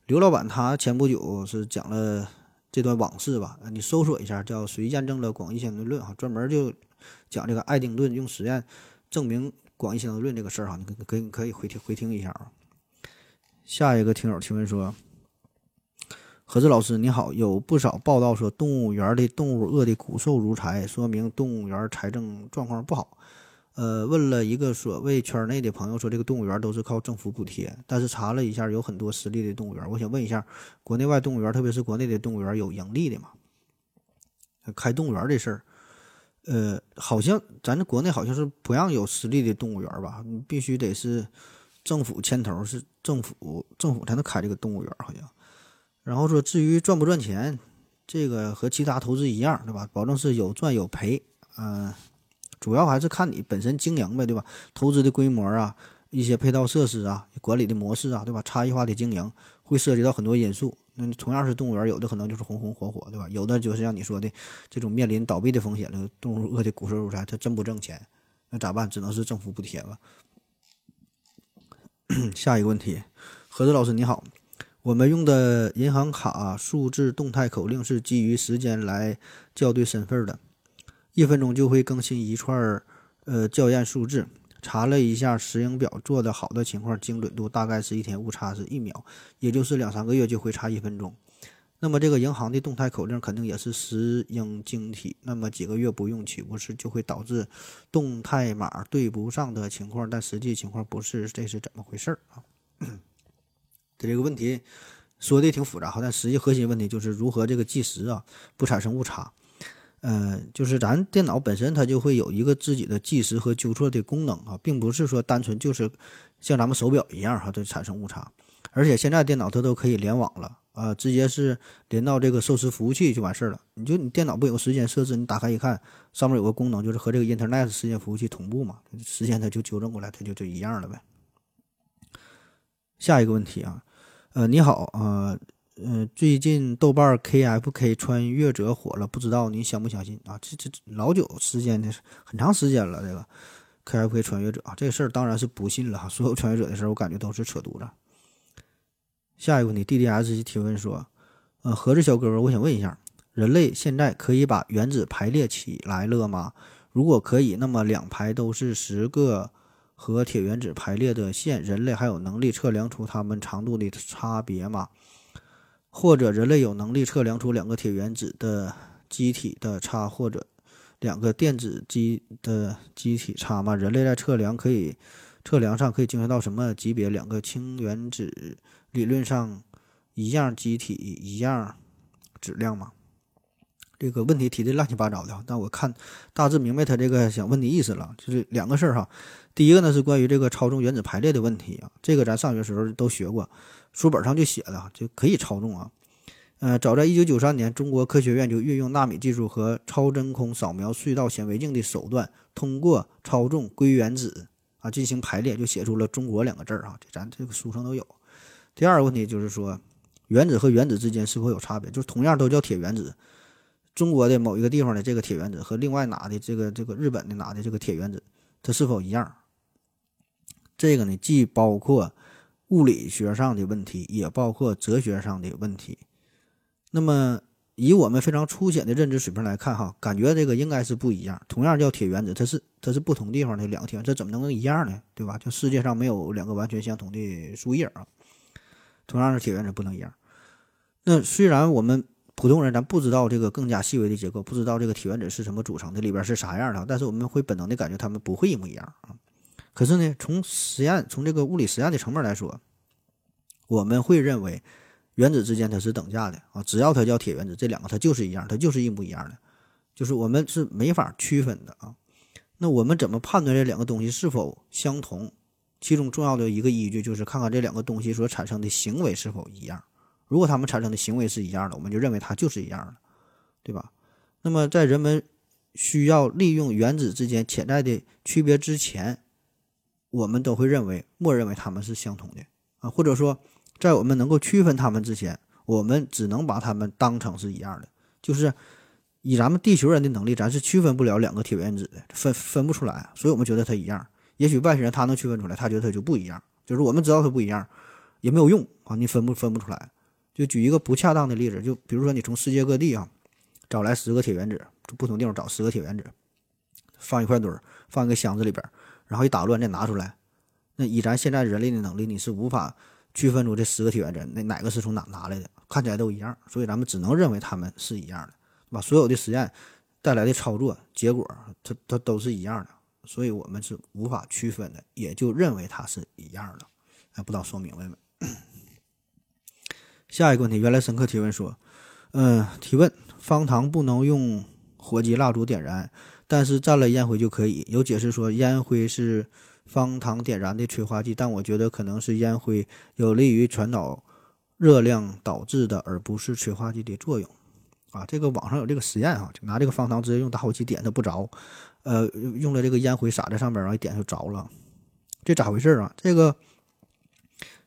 刘老板他前不久是讲了这段往事吧，你搜索一下叫“谁验证了广义相对论”哈，专门就。讲这个爱丁顿用实验证明广义相对论这个事儿哈，你可以可以回听回听一下啊。下一个听友提问说：“何志老师你好，有不少报道说动物园的动物饿得骨瘦如柴，说明动物园财政状况不好。呃，问了一个所谓圈内的朋友说，这个动物园都是靠政府补贴，但是查了一下，有很多私立的动物园。我想问一下，国内外动物园，特别是国内的动物园，有盈利的吗？开动物园这事儿。”呃，好像咱这国内好像是不让有私立的动物园吧？你必须得是政府牵头，是政府政府才能开这个动物园，好像。然后说，至于赚不赚钱，这个和其他投资一样，对吧？保证是有赚有赔，嗯、主要还是看你本身经营呗，对吧？投资的规模啊，一些配套设施啊，管理的模式啊，对吧？差异化的经营会涉及到很多因素。那同样是动物园，有的可能就是红红火火，对吧？有的就是像你说的这种面临倒闭的风险了，动物饿的骨瘦如柴，它真不挣钱，那咋办？只能是政府补贴了。下一个问题，何子老师你好，我们用的银行卡数字动态口令是基于时间来校对身份的，一分钟就会更新一串儿呃校验数字。查了一下石英表做的好的情况，精准度大概是一天误差是一秒，也就是两三个月就会差一分钟。那么这个银行的动态口令肯定也是石英晶体，那么几个月不用，岂不是就会导致动态码对不上的情况？但实际情况不是，这是怎么回事儿啊？这这个问题说的挺复杂，但实际核心问题就是如何这个计时啊不产生误差。呃，就是咱电脑本身它就会有一个自己的计时和纠错的功能啊，并不是说单纯就是像咱们手表一样哈，就产生误差。而且现在电脑它都可以联网了啊，直接是连到这个受时服务器就完事儿了。你就你电脑不有时间设置，你打开一看，上面有个功能就是和这个 Internet 时间服务器同步嘛，时间它就纠正过来，它就就一样了呗。下一个问题啊，呃，你好啊。嗯，最近豆瓣 KFK 穿越者火了，不知道你相不相信啊？这这老久时间的，很长时间了。这个 KFK 穿越者啊，这个事儿当然是不信了。所有穿越者的事儿，我感觉都是扯犊子。下一个问题，DDS 提问说，呃，盒子小哥哥，我想问一下，人类现在可以把原子排列起来了吗？如果可以，那么两排都是十个和铁原子排列的线，人类还有能力测量出它们长度的差别吗？或者人类有能力测量出两个铁原子的基体的差，或者两个电子基的基体差吗？人类在测量可以测量上可以精确到什么级别？两个氢原子理论上一样基体一样质量吗？这个问题提的乱七八糟的，但我看大致明白他这个想问的意思了，就是两个事儿哈。第一个呢是关于这个超重原子排列的问题啊，这个咱上学时候都学过。书本上就写的就可以操纵啊，呃，早在一九九三年，中国科学院就运用纳米技术和超真空扫描隧道显微镜的手段，通过操纵硅原子啊进行排列，就写出了“中国”两个字儿啊，这咱这个书上都有。第二个问题就是说，原子和原子之间是否有差别？就是同样都叫铁原子，中国的某一个地方的这个铁原子和另外哪的这个这个日本的哪的这个铁原子，它是否一样？这个呢，既包括。物理学上的问题，也包括哲学上的问题。那么，以我们非常粗浅的认知水平来看，哈，感觉这个应该是不一样。同样叫铁原子，它是它是不同地方的两个铁，这怎么能一样呢？对吧？就世界上没有两个完全相同的树叶啊。同样是铁原子，不能一样。那虽然我们普通人咱不知道这个更加细微的结构，不知道这个铁原子是什么组成的，里边是啥样的，但是我们会本能的感觉它们不会一模一样啊。可是呢，从实验从这个物理实验的层面来说，我们会认为原子之间它是等价的啊，只要它叫铁原子，这两个它就是一样，它就是一模一样的，就是我们是没法区分的啊。那我们怎么判断这两个东西是否相同？其中重要的一个依据就是看看这两个东西所产生的行为是否一样。如果它们产生的行为是一样的，我们就认为它就是一样的，对吧？那么在人们需要利用原子之间潜在的区别之前，我们都会认为，默认为它们是相同的啊，或者说，在我们能够区分它们之前，我们只能把它们当成是一样的。就是以咱们地球人的能力，咱是区分不了两个铁原子的，分分不出来，所以我们觉得它一样。也许外星人他能区分出来，他觉得它就不一样。就是我们知道它不一样，也没有用啊，你分不分不出来。就举一个不恰当的例子，就比如说你从世界各地啊找来十个铁原子，不同地方找十个铁原子，放一块堆儿，放一个箱子里边。然后一打乱再拿出来，那以咱现在人类的能力，你是无法区分出这十个铁原子那哪个是从哪拿来的，看起来都一样，所以咱们只能认为它们是一样的，对吧？所有的实验带来的操作结果，它它都是一样的，所以我们是无法区分的，也就认为它是一样的。哎，不知道说明白没？下一个问题，原来深刻提问说，嗯，提问方糖不能用火机蜡烛点燃。但是蘸了烟灰就可以。有解释说，烟灰是方糖点燃的催化剂，但我觉得可能是烟灰有利于传导热量导致的，而不是催化剂的作用。啊，这个网上有这个实验啊，就拿这个方糖直接用打火机点它不着，呃，用了这个烟灰撒在上边，然后一点就着了。这咋回事啊？这个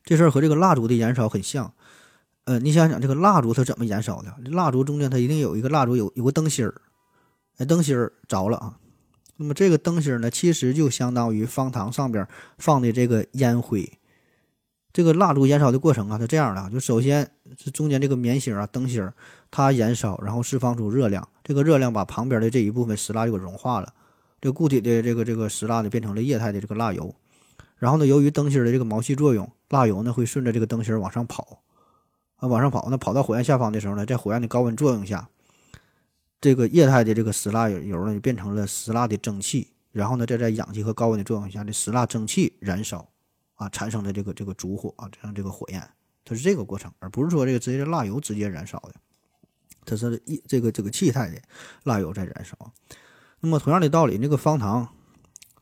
这事儿和这个蜡烛的燃烧很像。呃，你想想这个蜡烛它怎么燃烧的？蜡烛中间它一定有一个蜡烛有有个灯芯儿，哎，灯芯儿着了啊。那么这个灯芯儿呢，其实就相当于方糖上边放的这个烟灰。这个蜡烛燃烧的过程啊，是这样的，就首先是中间这个棉芯儿啊，灯芯儿它燃烧，然后释放出热量，这个热量把旁边的这一部分石蜡就给融化了，这固体的这个这个石蜡呢变成了液态的这个蜡油。然后呢，由于灯芯儿的这个毛细作用，蜡油呢会顺着这个灯芯儿往上跑。啊，往上跑，那跑到火焰下方的时候呢，在火焰的高温作用下，这个液态的这个石蜡油呢，就变成了石蜡的蒸汽，然后呢，再在氧气和高温的作用下，这石蜡蒸汽燃烧，啊，产生的这个这个烛火啊，这样这个火焰，它是这个过程，而不是说这个直接的蜡油直接燃烧的，它是一这个这个气态的蜡油在燃烧。那么同样的道理，那个方糖，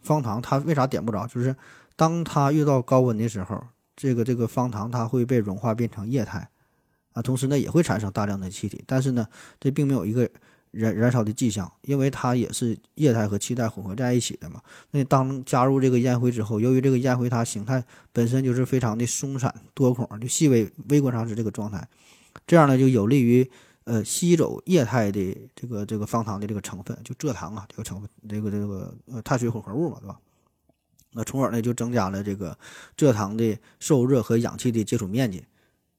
方糖它为啥点不着？就是当它遇到高温的时候，这个这个方糖它会被融化变成液态。啊，同时呢也会产生大量的气体，但是呢，这并没有一个燃燃烧的迹象，因为它也是液态和气态混合在一起的嘛。那当加入这个烟灰之后，由于这个烟灰它形态本身就是非常的松散多孔，就细微微观上是这个状态，这样呢就有利于呃吸走液态的这个这个方糖的这个成分，就蔗糖啊这个成分，这个这个呃碳水混合物嘛，对吧？那从而呢就增加了这个蔗糖的受热和氧气的接触面积。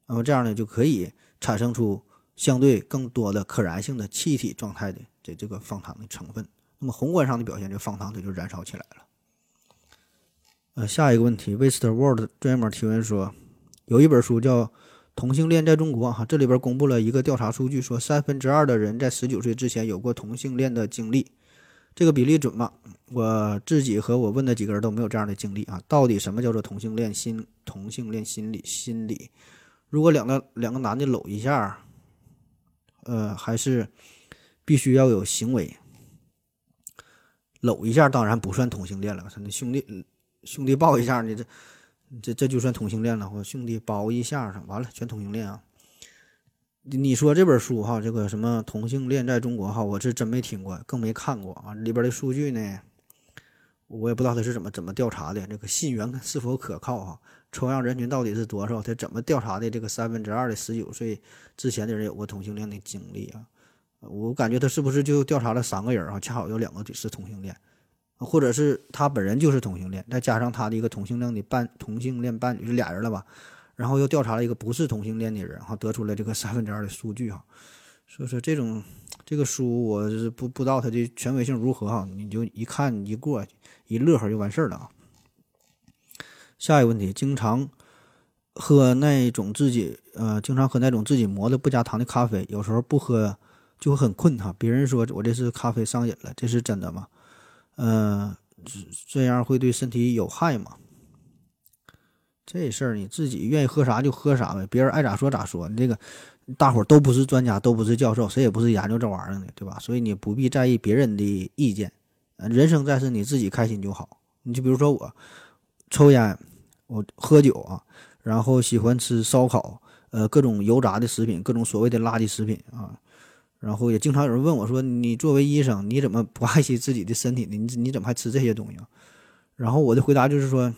那么这样呢，就可以产生出相对更多的可燃性的气体状态的这这个方糖的成分。那么宏观上的表现，这方糖它就燃烧起来了。呃，下一个问题，Waste World 专门提问说，有一本书叫《同性恋在中国》哈，这里边公布了一个调查数据，说三分之二的人在十九岁之前有过同性恋的经历，这个比例准吗？我自己和我问的几个人都没有这样的经历啊。到底什么叫做同性恋心？同性恋心理心理？如果两个两个男的搂一下，呃，还是必须要有行为。搂一下当然不算同性恋了，兄弟兄弟抱一下，你这这这就算同性恋了。或兄弟包一下，完了全同性恋啊！你说这本书哈，这个什么同性恋在中国哈，我是真没听过，更没看过啊。里边的数据呢，我也不知道他是怎么怎么调查的，这个信源是否可靠啊？抽样人群到底是多少？他怎么调查的？这个三分之二的十九岁之前的人有过同性恋的经历啊？我感觉他是不是就调查了三个人啊？恰好有两个是同性恋，或者是他本人就是同性恋，再加上他的一个同性恋的伴同性恋伴侣是俩人了吧？然后又调查了一个不是同性恋的人，哈，得出了这个三分之二的数据哈。所以说这种这个书我是不不知道它的权威性如何哈？你就一看一过一乐呵就完事儿了啊。下一个问题，经常喝那种自己呃，经常喝那种自己磨的不加糖的咖啡，有时候不喝就会很困哈。别人说我这是咖啡上瘾了，这是真的吗？呃，这样会对身体有害吗？这事儿你自己愿意喝啥就喝啥呗，别人爱咋说咋说。你这个大伙儿都不是专家，都不是教授，谁也不是研究这玩意儿的，对吧？所以你不必在意别人的意见。人生在世，你自己开心就好。你就比如说我抽烟。我喝酒啊，然后喜欢吃烧烤，呃，各种油炸的食品，各种所谓的垃圾食品啊，然后也经常有人问我说：“你作为医生，你怎么不爱惜自己的身体呢？你你怎么还吃这些东西？”然后我的回答就是说：“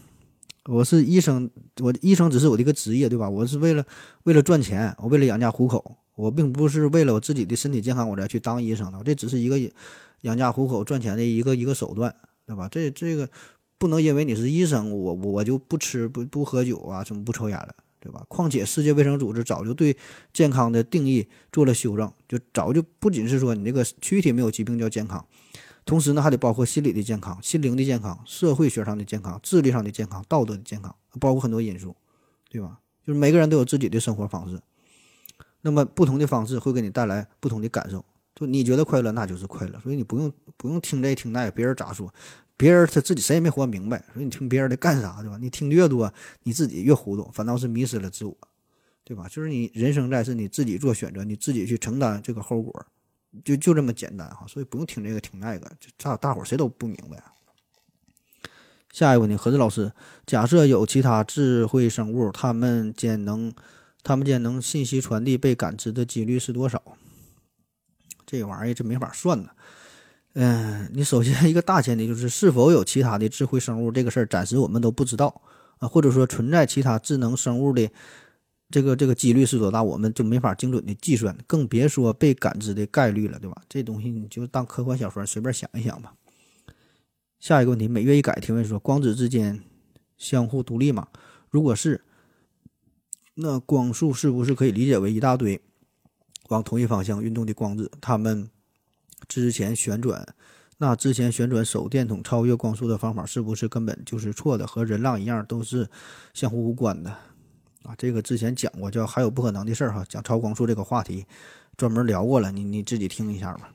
我是医生，我医生只是我的一个职业，对吧？我是为了为了赚钱，我为了养家糊口，我并不是为了我自己的身体健康我才去当医生的，这只是一个养家糊口赚钱的一个一个手段，对吧？这这个。”不能因为你是医生，我我就不吃不不喝酒啊，什么不抽烟了，对吧？况且世界卫生组织早就对健康的定义做了修正，就早就不仅是说你这个躯体没有疾病叫健康，同时呢还得包括心理的健康、心灵的健康、社会学上的健康、智力上的健康、道德的健康，包括很多因素，对吧？就是每个人都有自己的生活方式，那么不同的方式会给你带来不同的感受，就你觉得快乐那就是快乐，所以你不用不用听这听那，别人咋说。别人他自己谁也没活明白，所以你听别人的干啥，对吧？你听的越多，你自己越糊涂，反倒是迷失了自我，对吧？就是你人生在世，你自己做选择，你自己去承担这个后果，就就这么简单哈。所以不用听这个听那个，大大伙谁都不明白。下一个问题，何志老师，假设有其他智慧生物，他们间能，他们间能信息传递被感知的几率是多少？这玩意儿这没法算呢。嗯，你首先 一个大前提就是是否有其他的智慧生物这个事儿，暂时我们都不知道啊，或者说存在其他智能生物的这个这个几率是多大，我们就没法精准的计算，更别说被感知的概率了，对吧？这东西你就当科幻小说随便想一想吧。下一个问题，每月一改提问说，光子之间相互独立吗？如果是，那光束是不是可以理解为一大堆往同一方向运动的光子？它们之前旋转，那之前旋转手电筒超越光速的方法是不是根本就是错的？和人浪一样都是相互无关的啊？这个之前讲过，叫还有不可能的事儿哈，讲超光速这个话题专门聊过了，你你自己听一下吧。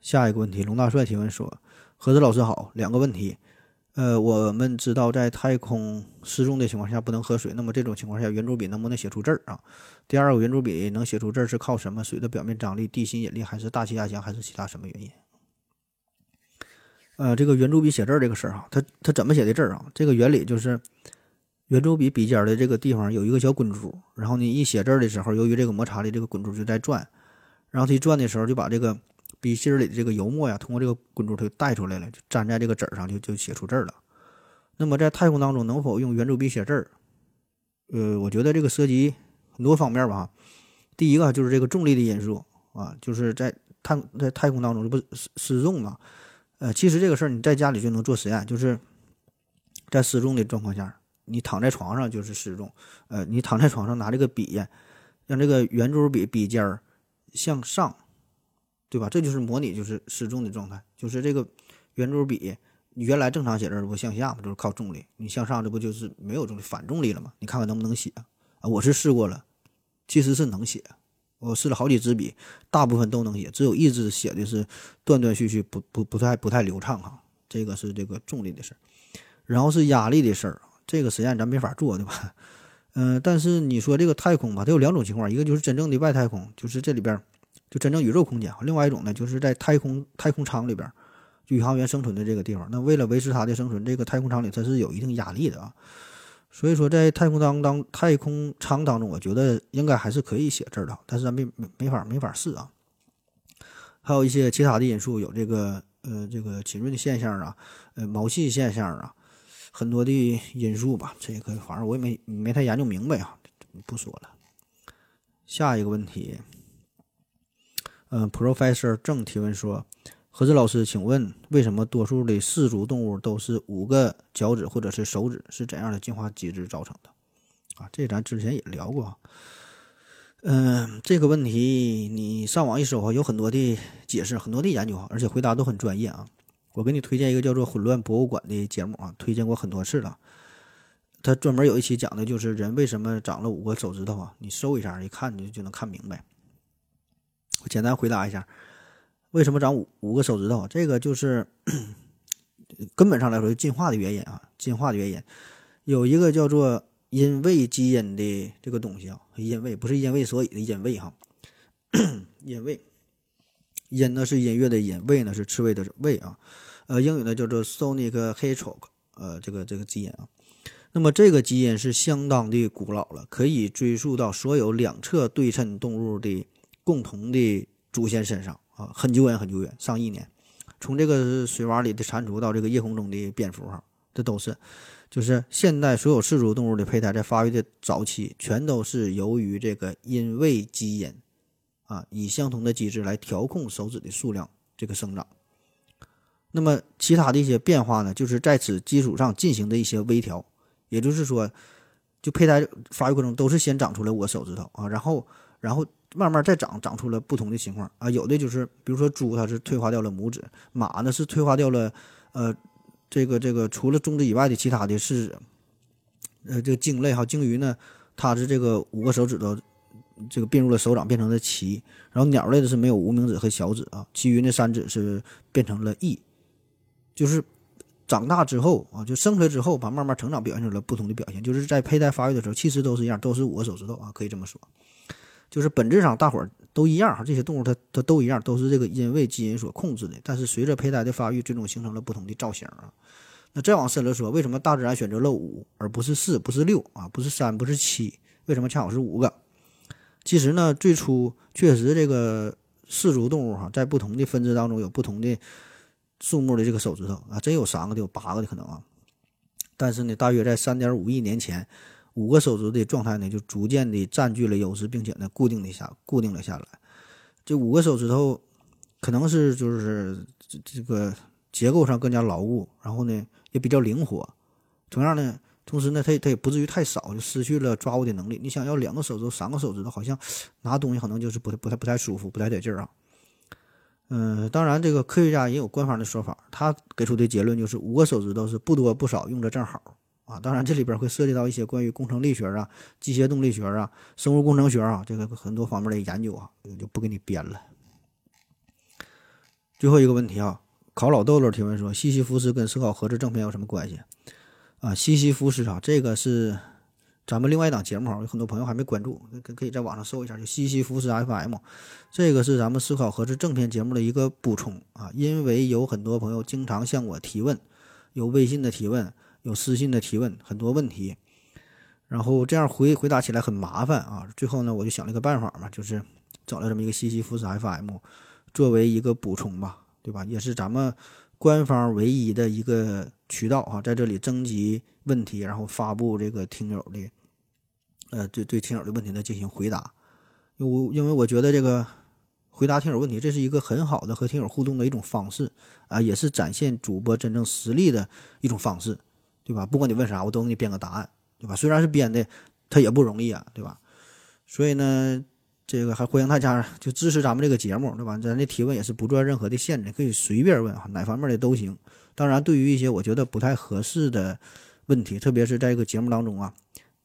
下一个问题，龙大帅提问说。何子老师好，两个问题，呃，我们知道在太空失重的情况下不能喝水，那么这种情况下圆珠笔能不能写出字儿啊？第二个，圆珠笔能写出字儿是靠什么？水的表面张力、地心引力，还是大气压强，还是其他什么原因？呃，这个圆珠笔写字儿这个事儿哈，它它怎么写的字儿啊？这个原理就是，圆珠笔笔尖的这个地方有一个小滚珠，然后你一写字儿的时候，由于这个摩擦力，这个滚珠就在转，然后它一转的时候就把这个。笔芯里的这个油墨呀，通过这个滚珠它就带出来了，就粘在这个纸上，就就写出字了。那么在太空当中，能否用圆珠笔写字儿？呃，我觉得这个涉及很多方面吧。第一个就是这个重力的因素啊，就是在太在太空当中，这不失失重嘛？呃，其实这个事儿你在家里就能做实验，就是在失重的状况下，你躺在床上就是失重。呃，你躺在床上拿这个笔，让这个圆珠笔笔尖儿向上。对吧？这就是模拟就是失重的状态，就是这个圆珠笔，原来正常写字不向下嘛，就是靠重力，你向上这不就是没有重力反重力了吗？你看看能不能写啊？我是试过了，其实是能写，我试了好几支笔，大部分都能写，只有一支写的是断断续续，不不不太不太流畅哈。这个是这个重力的事儿，然后是压力的事儿，这个实验咱没法做对吧？嗯，但是你说这个太空吧，它有两种情况，一个就是真正的外太空，就是这里边。就真正宇宙空间，另外一种呢，就是在太空太空舱里边，宇航员生存的这个地方。那为了维持它的生存，这个太空舱里它是有一定压力的啊。所以说，在太空当当太空舱当中，我觉得应该还是可以写字的，但是咱没没没法没法试啊。还有一些其他的因素，有这个呃这个浸润的现象啊，呃毛细现象啊，很多的因素吧。这个反正我也没没太研究明白啊，不说了。下一个问题。嗯，Professor 正提问说：“何志老师，请问为什么多数的四足动物都是五个脚趾或者是手指？是怎样的进化机制造成的？”啊，这咱之前也聊过。嗯，这个问题你上网一搜啊，有很多的解释，很多的研究，而且回答都很专业啊。我给你推荐一个叫做《混乱博物馆》的节目啊，推荐过很多次了。他专门有一期讲的就是人为什么长了五个手指头啊，你搜一下，一看你就就能看明白。我简单回答一下，为什么长五五个手指头？这个就是根本上来说进化的原因啊，进化的原因有一个叫做因为基因的这个东西啊，因为不是因为所以的因为哈，因为音呢是音乐的音，为呢是刺猬的为啊，呃，英语呢叫做 Sonic Hedgehog，呃，这个这个基因啊，那么这个基因是相当的古老了，可以追溯到所有两侧对称动物的。共同的祖先身上啊，很久远很久远，上亿年。从这个水洼里的蟾蜍到这个夜空中的蝙蝠哈，这都是，就是现代所有四足动物的胚胎在发育的早期，全都是由于这个因位基因啊，以相同的机制来调控手指的数量这个生长。那么其他的一些变化呢，就是在此基础上进行的一些微调。也就是说，就胚胎发育过程都是先长出来五个手指头啊，然后然后。慢慢再长，长出了不同的情况啊，有的就是，比如说猪，它是退化掉了拇指；马呢是退化掉了，呃，这个这个除了中指以外的其他的是，呃，这个鲸类哈，鲸鱼呢，它是这个五个手指头，这个并入了手掌变成了鳍，然后鸟类的是没有无名指和小指啊，其余那三指是变成了翼，就是长大之后啊，就生出来之后，把慢慢成长表现出了不同的表现，就是在胚胎发育的时候，其实都是一样，都是五个手指头啊，可以这么说。就是本质上大伙儿都一样哈，这些动物它它都一样，都是这个因为基因所控制的。但是随着胚胎的发育，最终形成了不同的造型啊。那再往深了说，为什么大自然选择了五而不是四，不是六啊，不是三，不是七？为什么恰好是五个？其实呢，最初确实这个四足动物哈，在不同的分支当中有不同的数目的这个手指头啊，真有三个的，有八个的可能啊。但是呢，大约在三点五亿年前，五个手指的状态呢，就逐渐的占据了优势，并且呢，固定了下，固定了下来。这五个手指头可能是就是这这个结构上更加牢固，然后呢也比较灵活。同样呢，同时呢，它它也不至于太少，就失去了抓握的能力。你想要两个手指头、三个手指头，好像拿东西可能就是不太不太不太舒服，不太得劲儿啊。嗯，当然，这个科学家也有官方的说法，他给出的结论就是五个手指头是不多不少，用着正好啊。当然，这里边会涉及到一些关于工程力学啊、机械动力学啊、生物工程学啊这个很多方面的研究啊，我就不给你编了。最后一个问题啊，考老豆豆提问说：西西弗斯跟思考盒子正片有什么关系啊？西西弗斯啊，这个是。咱们另外一档节目啊，有很多朋友还没关注，可可以在网上搜一下，就西西弗斯 FM，这个是咱们思考盒子正片节目的一个补充啊。因为有很多朋友经常向我提问，有微信的提问，有私信的提问，很多问题，然后这样回回答起来很麻烦啊。最后呢，我就想了一个办法嘛，就是找了这么一个西西弗斯 FM，作为一个补充吧，对吧？也是咱们官方唯一的一个渠道啊，在这里征集。问题，然后发布这个听友的，呃，对对听友的问题呢进行回答，因为因为我觉得这个回答听友问题，这是一个很好的和听友互动的一种方式啊，也是展现主播真正实力的一种方式，对吧？不管你问啥，我都给你编个答案，对吧？虽然是编的，它也不容易啊，对吧？所以呢，这个还欢迎大家就支持咱们这个节目，对吧？咱的提问也是不做任何的限制，可以随便问啊，哪方面的都行。当然，对于一些我觉得不太合适的。问题，特别是在一个节目当中啊，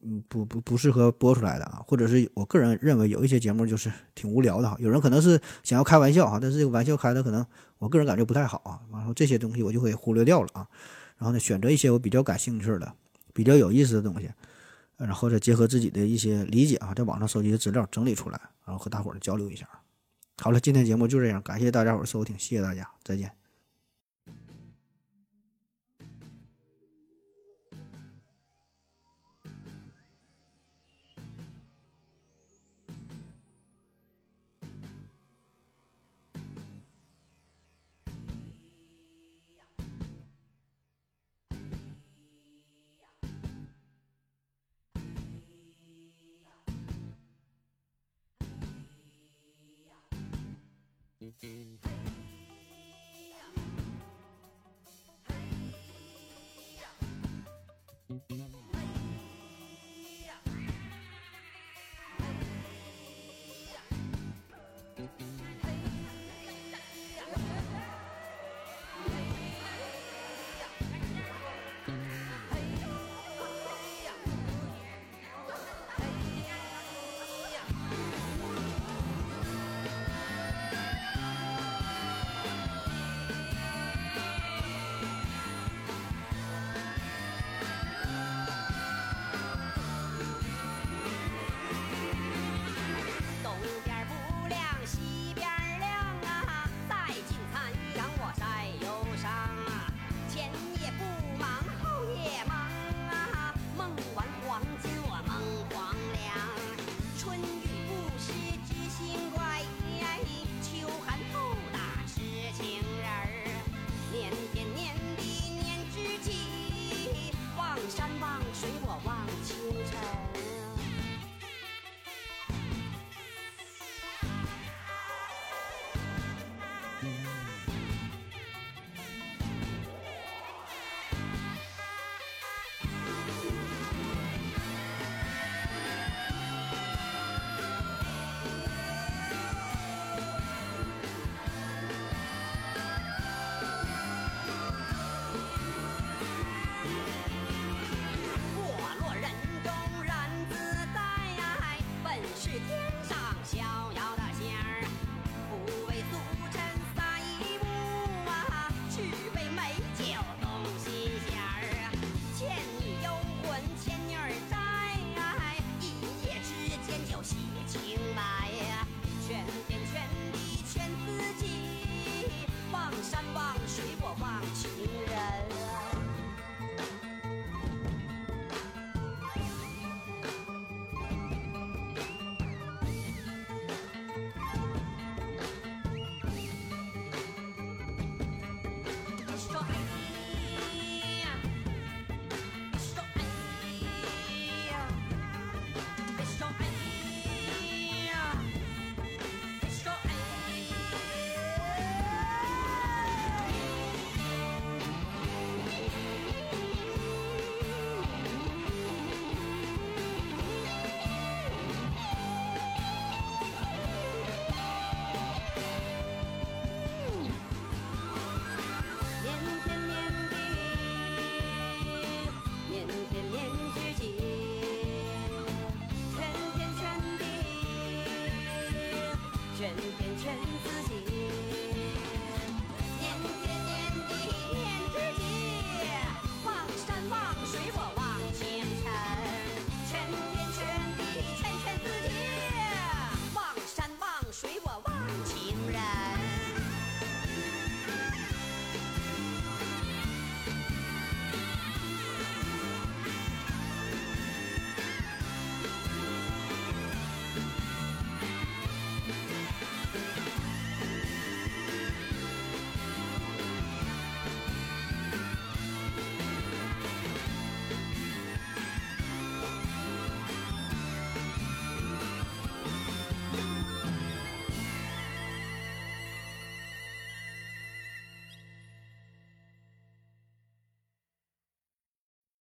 嗯，不不不适合播出来的啊，或者是我个人认为有一些节目就是挺无聊的哈。有人可能是想要开玩笑哈，但是这个玩笑开的可能我个人感觉不太好啊。然后这些东西我就会忽略掉了啊。然后呢，选择一些我比较感兴趣的、比较有意思的东西，然后再结合自己的一些理解啊，在网上收集的资料整理出来，然后和大伙儿交流一下。好了，今天节目就这样，感谢大家伙儿收听，谢谢大家，再见。Hey. Hey.